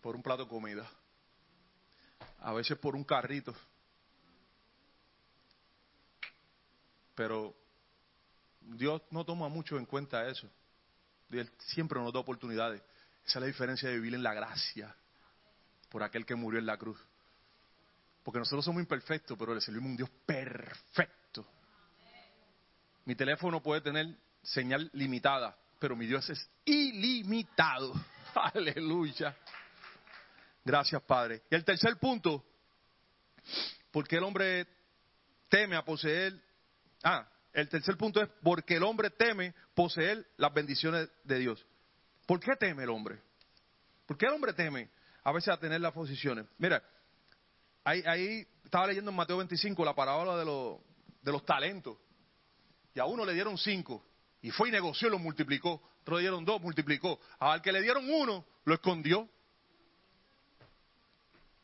Por un plato de comida. A veces por un carrito. Pero Dios no toma mucho en cuenta eso. Él siempre nos da oportunidades. Esa es la diferencia de vivir en la gracia por aquel que murió en la cruz. Porque nosotros somos imperfectos, pero le servimos un Dios perfecto. Mi teléfono puede tener señal limitada, pero mi Dios es ilimitado. Aleluya. Gracias, Padre. Y el tercer punto, porque el hombre teme a poseer. Ah, el tercer punto es porque el hombre teme poseer las bendiciones de Dios. ¿Por qué teme el hombre? ¿Por qué el hombre teme a veces a tener las posiciones? Mira, ahí, estaba leyendo en Mateo 25 la parábola de, los talentos. Y a uno le dieron cinco. Y fue y negoció y lo multiplicó. Otro le dieron dos, multiplicó. Al que le dieron uno, lo escondió.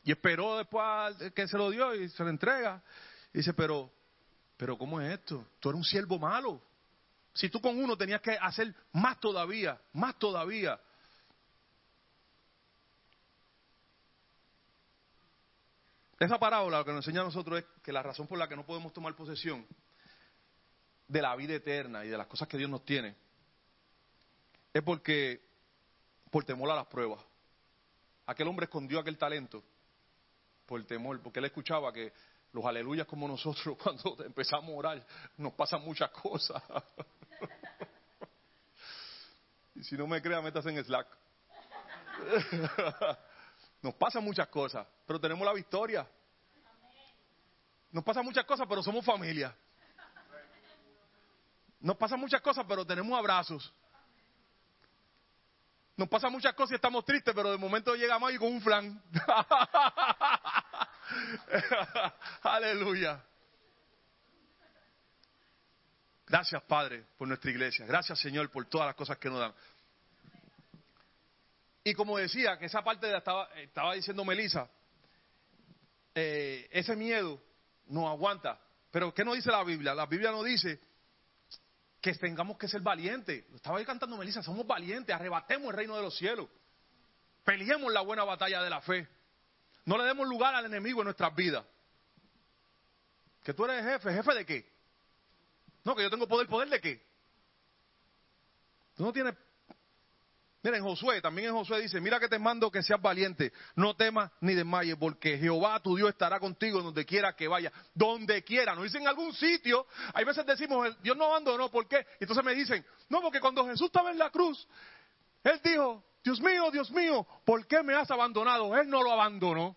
Y esperó después al que se lo dio y se lo entrega. Y dice, pero, pero ¿cómo es esto? Tú eres un siervo malo. Si tú con uno tenías que hacer más todavía, más todavía. Esa parábola lo que nos enseña a nosotros es que la razón por la que no podemos tomar posesión de la vida eterna y de las cosas que Dios nos tiene es porque por temor a las pruebas. Aquel hombre escondió aquel talento por temor, porque él escuchaba que los aleluyas como nosotros cuando empezamos a orar nos pasan muchas cosas. y si no me crea, metas en Slack. nos pasan muchas cosas, pero tenemos la victoria. Nos pasan muchas cosas, pero somos familia. Nos pasan muchas cosas, pero tenemos abrazos. Nos pasan muchas cosas y estamos tristes, pero de momento llegamos ahí con un flan. Aleluya. Gracias, Padre, por nuestra iglesia. Gracias, Señor, por todas las cosas que nos dan. Y como decía, que esa parte de estaba, estaba diciendo Melissa, eh, ese miedo nos aguanta. Pero ¿qué nos dice la Biblia? La Biblia nos dice que tengamos que ser valientes. Estaba ahí cantando Melissa, somos valientes, arrebatemos el reino de los cielos. Peleemos la buena batalla de la fe. No le demos lugar al enemigo en nuestras vidas. Que tú eres jefe, jefe de qué? No, que yo tengo poder, poder de qué? Tú no tienes Mira, en Josué, también en Josué dice, mira que te mando que seas valiente, no temas ni desmayes, porque Jehová tu Dios estará contigo donde quiera que vaya, donde quiera. Nos dicen en algún sitio, hay veces decimos, Dios no abandonó, ¿por qué? Entonces me dicen, no, porque cuando Jesús estaba en la cruz, Él dijo, Dios mío, Dios mío, ¿por qué me has abandonado? Él no lo abandonó.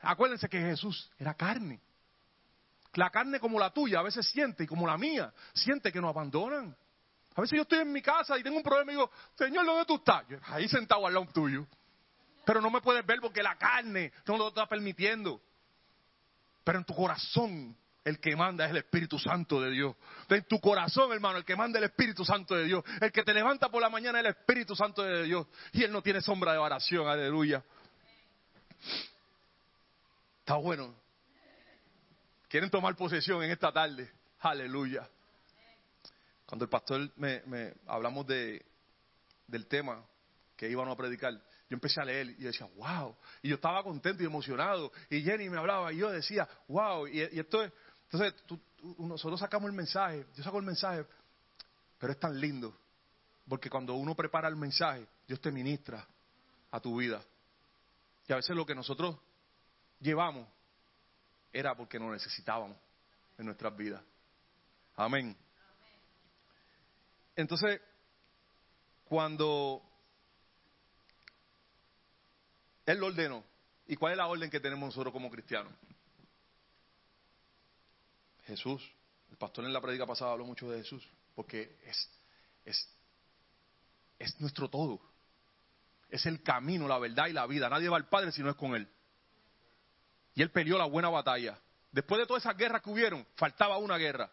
Acuérdense que Jesús era carne. La carne como la tuya a veces siente y como la mía, siente que nos abandonan. A veces yo estoy en mi casa y tengo un problema y digo, Señor, ¿dónde tú estás? Ahí sentado al lado tuyo. Pero no me puedes ver porque la carne no lo está permitiendo. Pero en tu corazón el que manda es el Espíritu Santo de Dios. En tu corazón, hermano, el que manda es el Espíritu Santo de Dios. El que te levanta por la mañana es el Espíritu Santo de Dios. Y Él no tiene sombra de oración, aleluya. Está bueno. Quieren tomar posesión en esta tarde. Aleluya. Cuando el pastor me, me hablamos de, del tema que íbamos a predicar, yo empecé a leer y decía, wow. Y yo estaba contento y emocionado. Y Jenny me hablaba y yo decía, wow. Y, esto es, entonces nosotros sacamos el mensaje, yo saco el mensaje, pero es tan lindo. Porque cuando uno prepara el mensaje, Dios te ministra a tu vida. Y a veces lo que nosotros llevamos era porque nos necesitábamos en nuestras vidas. Amén. Entonces, cuando Él lo ordenó, ¿y cuál es la orden que tenemos nosotros como cristianos? Jesús, el pastor en la prédica pasada habló mucho de Jesús, porque es, es, es nuestro todo. Es el camino, la verdad y la vida. Nadie va al Padre si no es con Él. Y Él peleó la buena batalla. Después de todas esas guerras que hubieron, faltaba una guerra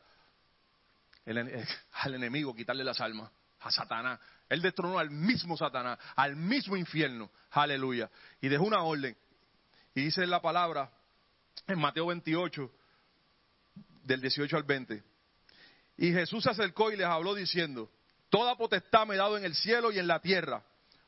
al enemigo, quitarle las almas, a Satanás. Él destronó al mismo Satanás, al mismo infierno. Aleluya. Y dejó una orden. Y dice la palabra en Mateo 28, del 18 al 20. Y Jesús se acercó y les habló diciendo, Toda potestad me he dado en el cielo y en la tierra.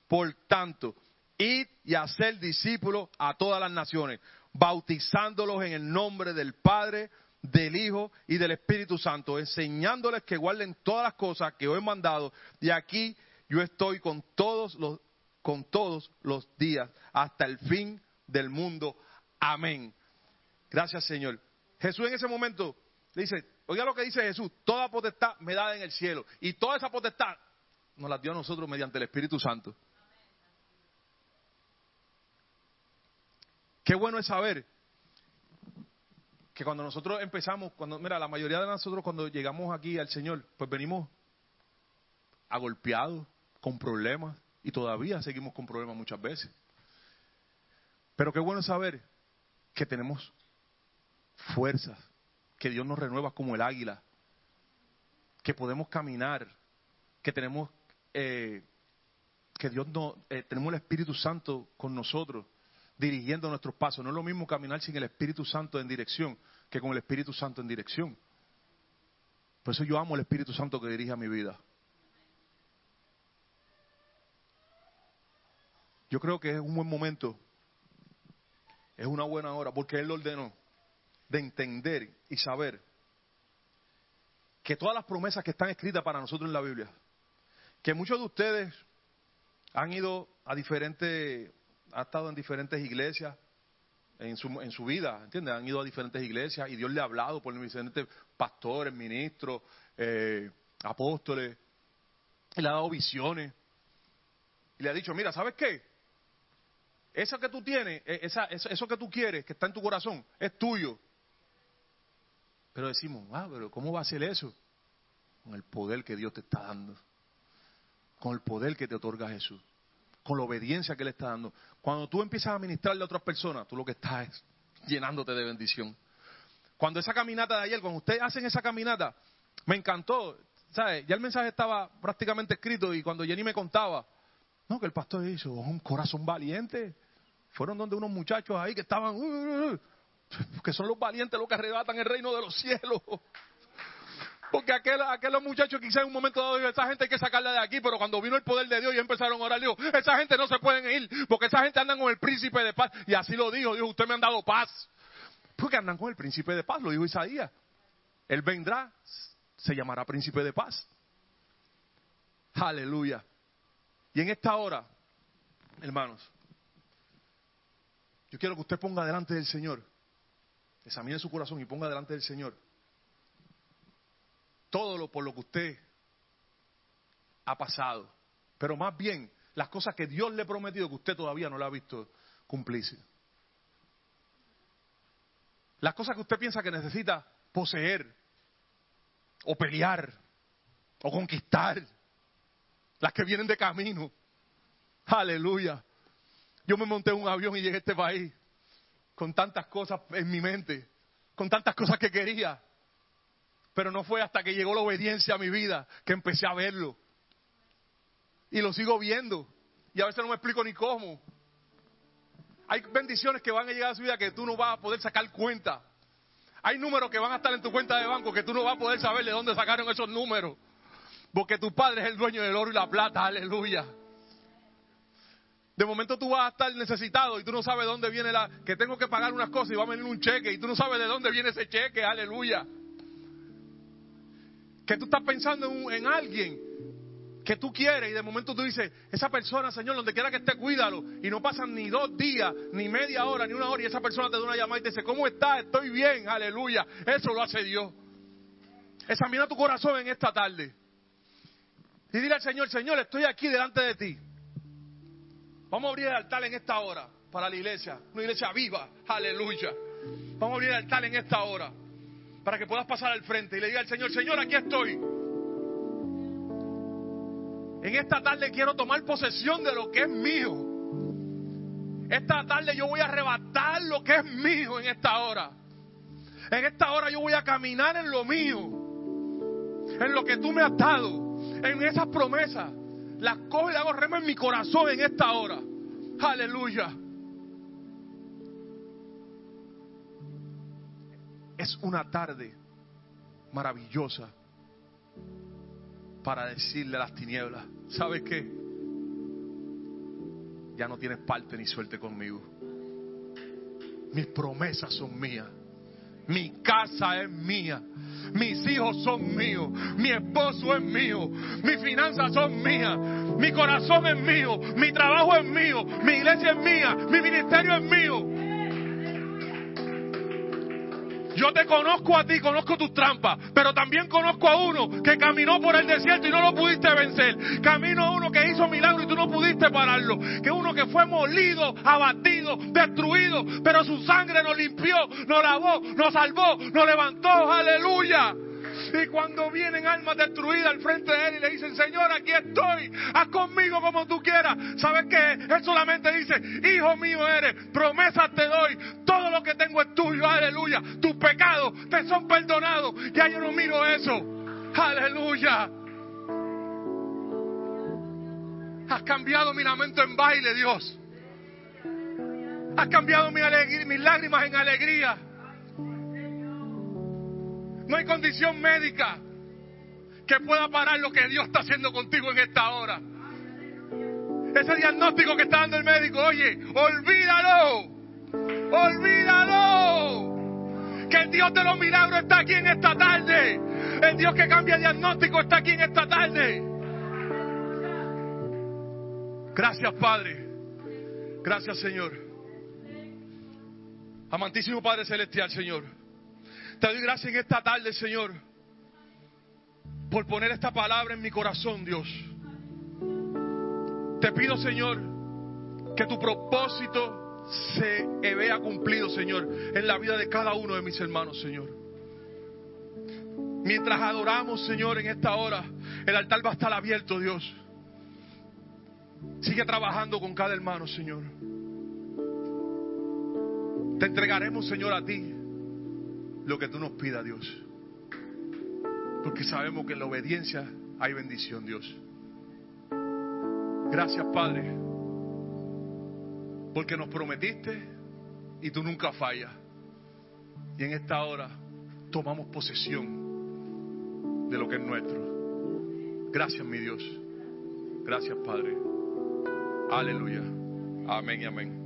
Por tanto, id y hacer discípulos a todas las naciones, bautizándolos en el nombre del Padre, del Hijo y del Espíritu Santo, enseñándoles que guarden todas las cosas que os he mandado. Y aquí yo estoy con todos los, con todos los días hasta el fin del mundo. Amén. Gracias, Señor. Jesús en ese momento le dice, oiga lo que dice Jesús, toda potestad me da en el cielo. Y toda esa potestad nos la dio a nosotros mediante el Espíritu Santo. Qué bueno es saber que cuando nosotros empezamos, cuando, mira, la mayoría de nosotros cuando llegamos aquí al Señor, pues venimos agolpeados, con problemas, y todavía seguimos con problemas muchas veces. Pero qué bueno saber que tenemos fuerzas, que Dios nos renueva como el águila, que podemos caminar, que tenemos, eh, que Dios no, eh, tenemos el Espíritu Santo con nosotros dirigiendo nuestros pasos. No es lo mismo caminar sin el Espíritu Santo en dirección que con el Espíritu Santo en dirección. Por eso yo amo el Espíritu Santo que dirige a mi vida. Yo creo que es un buen momento, es una buena hora, porque Él lo ordenó, de entender y saber que todas las promesas que están escritas para nosotros en la Biblia, que muchos de ustedes han ido a diferentes, ha estado en diferentes iglesias en su, en su vida, ¿entiendes? Han ido a diferentes iglesias y Dios le ha hablado por diferentes pastores, ministros, eh, apóstoles, y le ha dado visiones. Y le ha dicho, mira, ¿sabes qué? Eso que tú tienes, eh, esa, eso que tú quieres, que está en tu corazón, es tuyo. Pero decimos, ah, pero ¿cómo va a ser eso? Con el poder que Dios te está dando. Con el poder que te otorga Jesús. Con la obediencia que le está dando. Cuando tú empiezas a ministrarle a otras personas, tú lo que estás es llenándote de bendición. Cuando esa caminata de ayer, cuando ustedes hacen esa caminata, me encantó. ¿Sabes? Ya el mensaje estaba prácticamente escrito y cuando Jenny me contaba, no, que el pastor hizo un corazón valiente. Fueron donde unos muchachos ahí que estaban, uh, uh, uh, que son los valientes los que arrebatan el reino de los cielos. Porque aquel, aquellos muchachos quizás en un momento dado dijo, esa gente hay que sacarla de aquí, pero cuando vino el poder de Dios y empezaron a orar, dijo, esa gente no se pueden ir, porque esa gente andan con el príncipe de paz. Y así lo dijo, dijo, usted me han dado paz. Porque andan con el príncipe de paz, lo dijo Isaías. Él vendrá, se llamará príncipe de paz. Aleluya. Y en esta hora, hermanos, yo quiero que usted ponga delante del Señor, examine su corazón y ponga delante del Señor todo lo por lo que usted ha pasado, pero más bien las cosas que Dios le ha prometido que usted todavía no le ha visto cumplirse. Las cosas que usted piensa que necesita poseer, o pelear, o conquistar, las que vienen de camino. Aleluya. Yo me monté un avión y llegué a este país con tantas cosas en mi mente, con tantas cosas que quería. Pero no fue hasta que llegó la obediencia a mi vida que empecé a verlo. Y lo sigo viendo. Y a veces no me explico ni cómo. Hay bendiciones que van a llegar a su vida que tú no vas a poder sacar cuenta. Hay números que van a estar en tu cuenta de banco que tú no vas a poder saber de dónde sacaron esos números. Porque tu padre es el dueño del oro y la plata, aleluya. De momento tú vas a estar necesitado y tú no sabes dónde viene la... que tengo que pagar unas cosas y va a venir un cheque y tú no sabes de dónde viene ese cheque, aleluya. Que tú estás pensando en, en alguien que tú quieres y de momento tú dices, esa persona, Señor, donde quiera que esté, cuídalo. Y no pasan ni dos días, ni media hora, ni una hora y esa persona te da una llamada y te dice, ¿cómo estás? Estoy bien, aleluya. Eso lo hace Dios. Examina tu corazón en esta tarde. Y dile al Señor, Señor, estoy aquí delante de ti. Vamos a abrir el altar en esta hora para la iglesia, una iglesia viva, aleluya. Vamos a abrir el altar en esta hora para que puedas pasar al frente y le diga al Señor, Señor, aquí estoy. En esta tarde quiero tomar posesión de lo que es mío. Esta tarde yo voy a arrebatar lo que es mío en esta hora. En esta hora yo voy a caminar en lo mío. En lo que tú me has dado. En esas promesas. Las cojo y las hago en mi corazón en esta hora. Aleluya. Es una tarde maravillosa para decirle a las tinieblas, ¿sabes qué? Ya no tienes parte ni suerte conmigo. Mis promesas son mías. Mi casa es mía. Mis hijos son míos. Mi esposo es mío. Mis finanzas son mías. Mi corazón es mío. Mi trabajo es mío. Mi iglesia es mía. Mi ministerio es mío. Yo te conozco a ti, conozco tus trampas, pero también conozco a uno que caminó por el desierto y no lo pudiste vencer. Camino a uno que hizo milagro y tú no pudiste pararlo. Que uno que fue molido, abatido, destruido, pero su sangre nos limpió, nos lavó, nos salvó, nos levantó. Aleluya. Y cuando vienen almas destruidas al frente de Él y le dicen, Señor, aquí estoy, haz conmigo como tú quieras. ¿Sabes qué? Él solamente dice, Hijo mío eres, promesas te doy, todo lo que tengo es tuyo, aleluya. Tus pecados te son perdonados. Ya yo no miro eso. Aleluya. Has cambiado mi lamento en baile, Dios. Has cambiado mis lágrimas en alegría. No hay condición médica que pueda parar lo que Dios está haciendo contigo en esta hora. Ese diagnóstico que está dando el médico, oye, olvídalo. Olvídalo. Que el Dios de los milagros está aquí en esta tarde. El Dios que cambia el diagnóstico está aquí en esta tarde. Gracias, Padre. Gracias, Señor. Amantísimo Padre Celestial, Señor. Te doy gracias en esta tarde, Señor, por poner esta palabra en mi corazón, Dios. Te pido, Señor, que tu propósito se vea cumplido, Señor, en la vida de cada uno de mis hermanos, Señor. Mientras adoramos, Señor, en esta hora, el altar va a estar abierto, Dios. Sigue trabajando con cada hermano, Señor. Te entregaremos, Señor, a ti lo que tú nos pidas, Dios. Porque sabemos que en la obediencia hay bendición, Dios. Gracias, Padre, porque nos prometiste y tú nunca fallas. Y en esta hora tomamos posesión de lo que es nuestro. Gracias, mi Dios. Gracias, Padre. Aleluya. Amén y amén.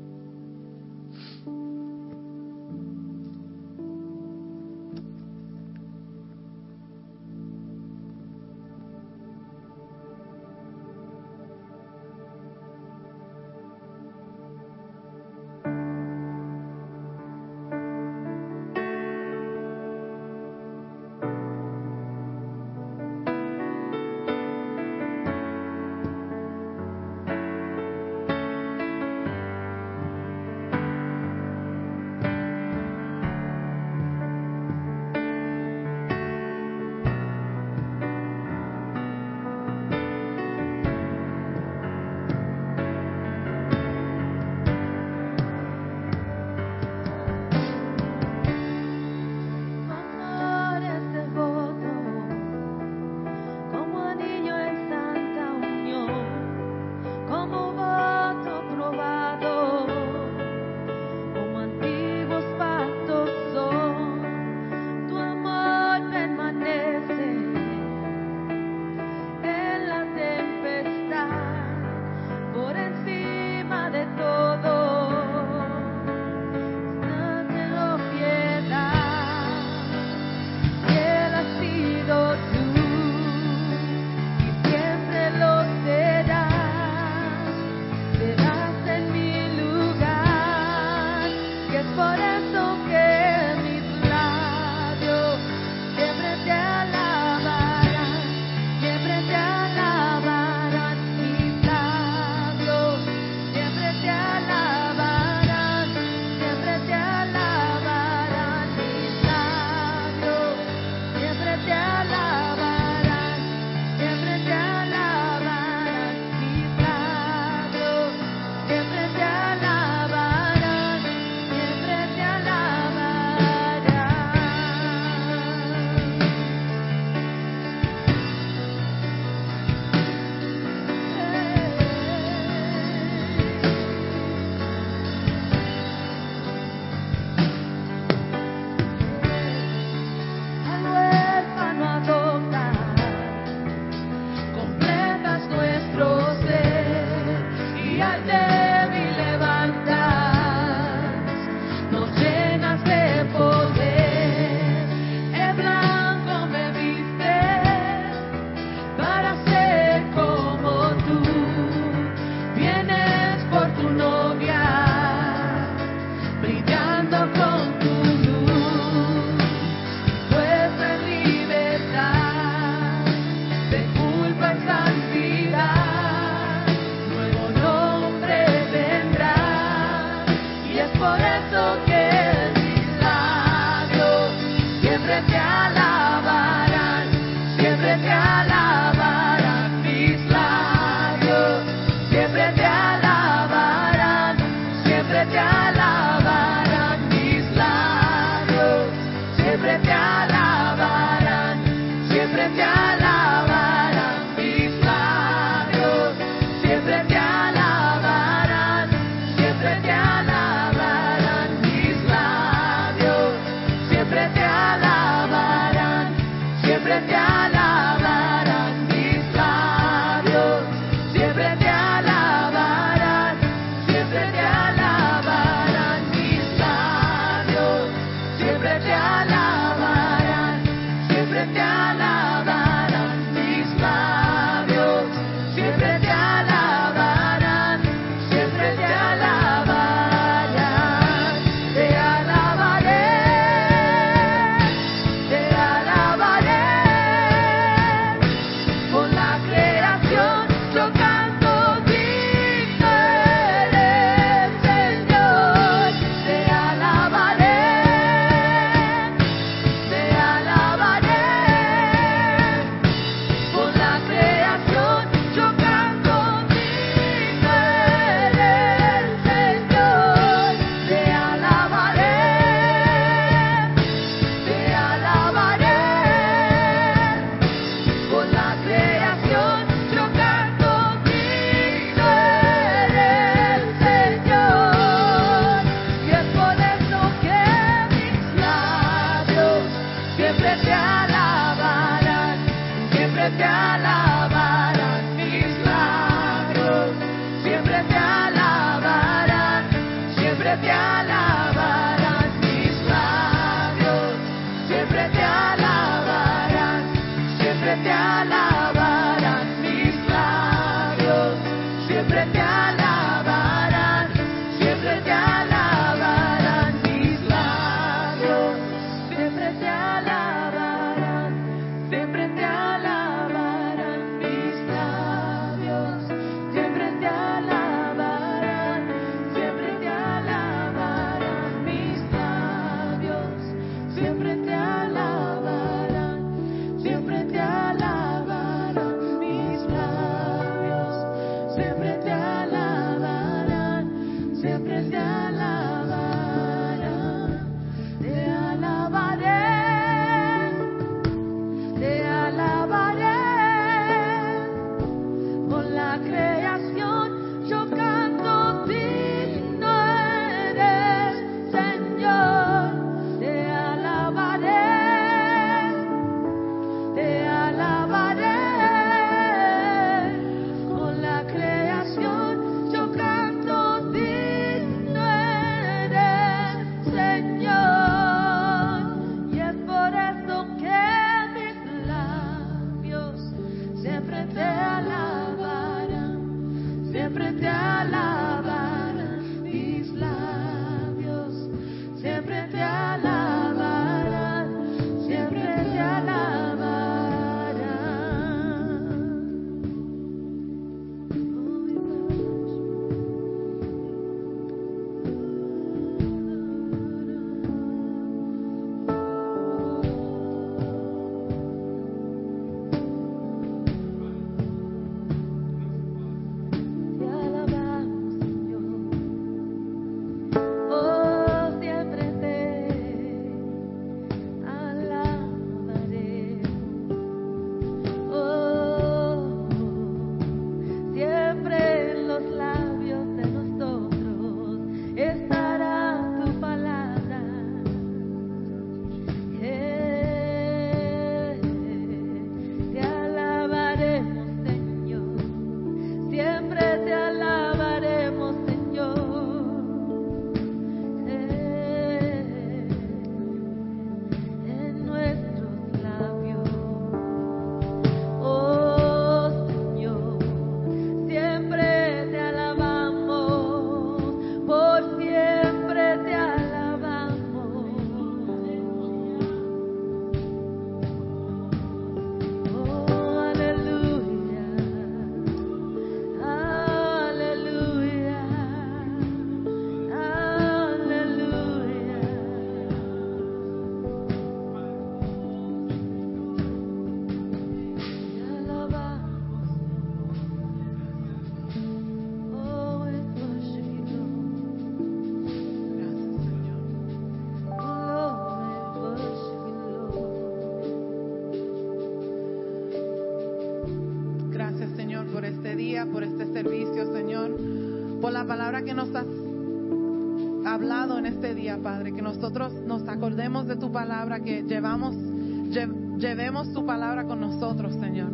llevemos tu palabra con nosotros, Señor.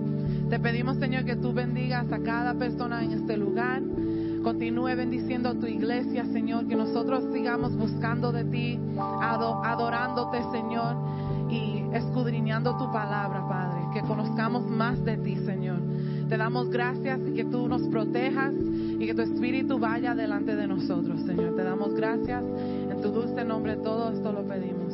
Te pedimos, Señor, que tú bendigas a cada persona en este lugar. Continúe bendiciendo tu iglesia, Señor, que nosotros sigamos buscando de ti, adorándote, Señor, y escudriñando tu palabra, Padre, que conozcamos más de ti, Señor. Te damos gracias y que tú nos protejas y que tu espíritu vaya delante de nosotros, Señor. Te damos gracias. En tu dulce nombre todo esto lo pedimos.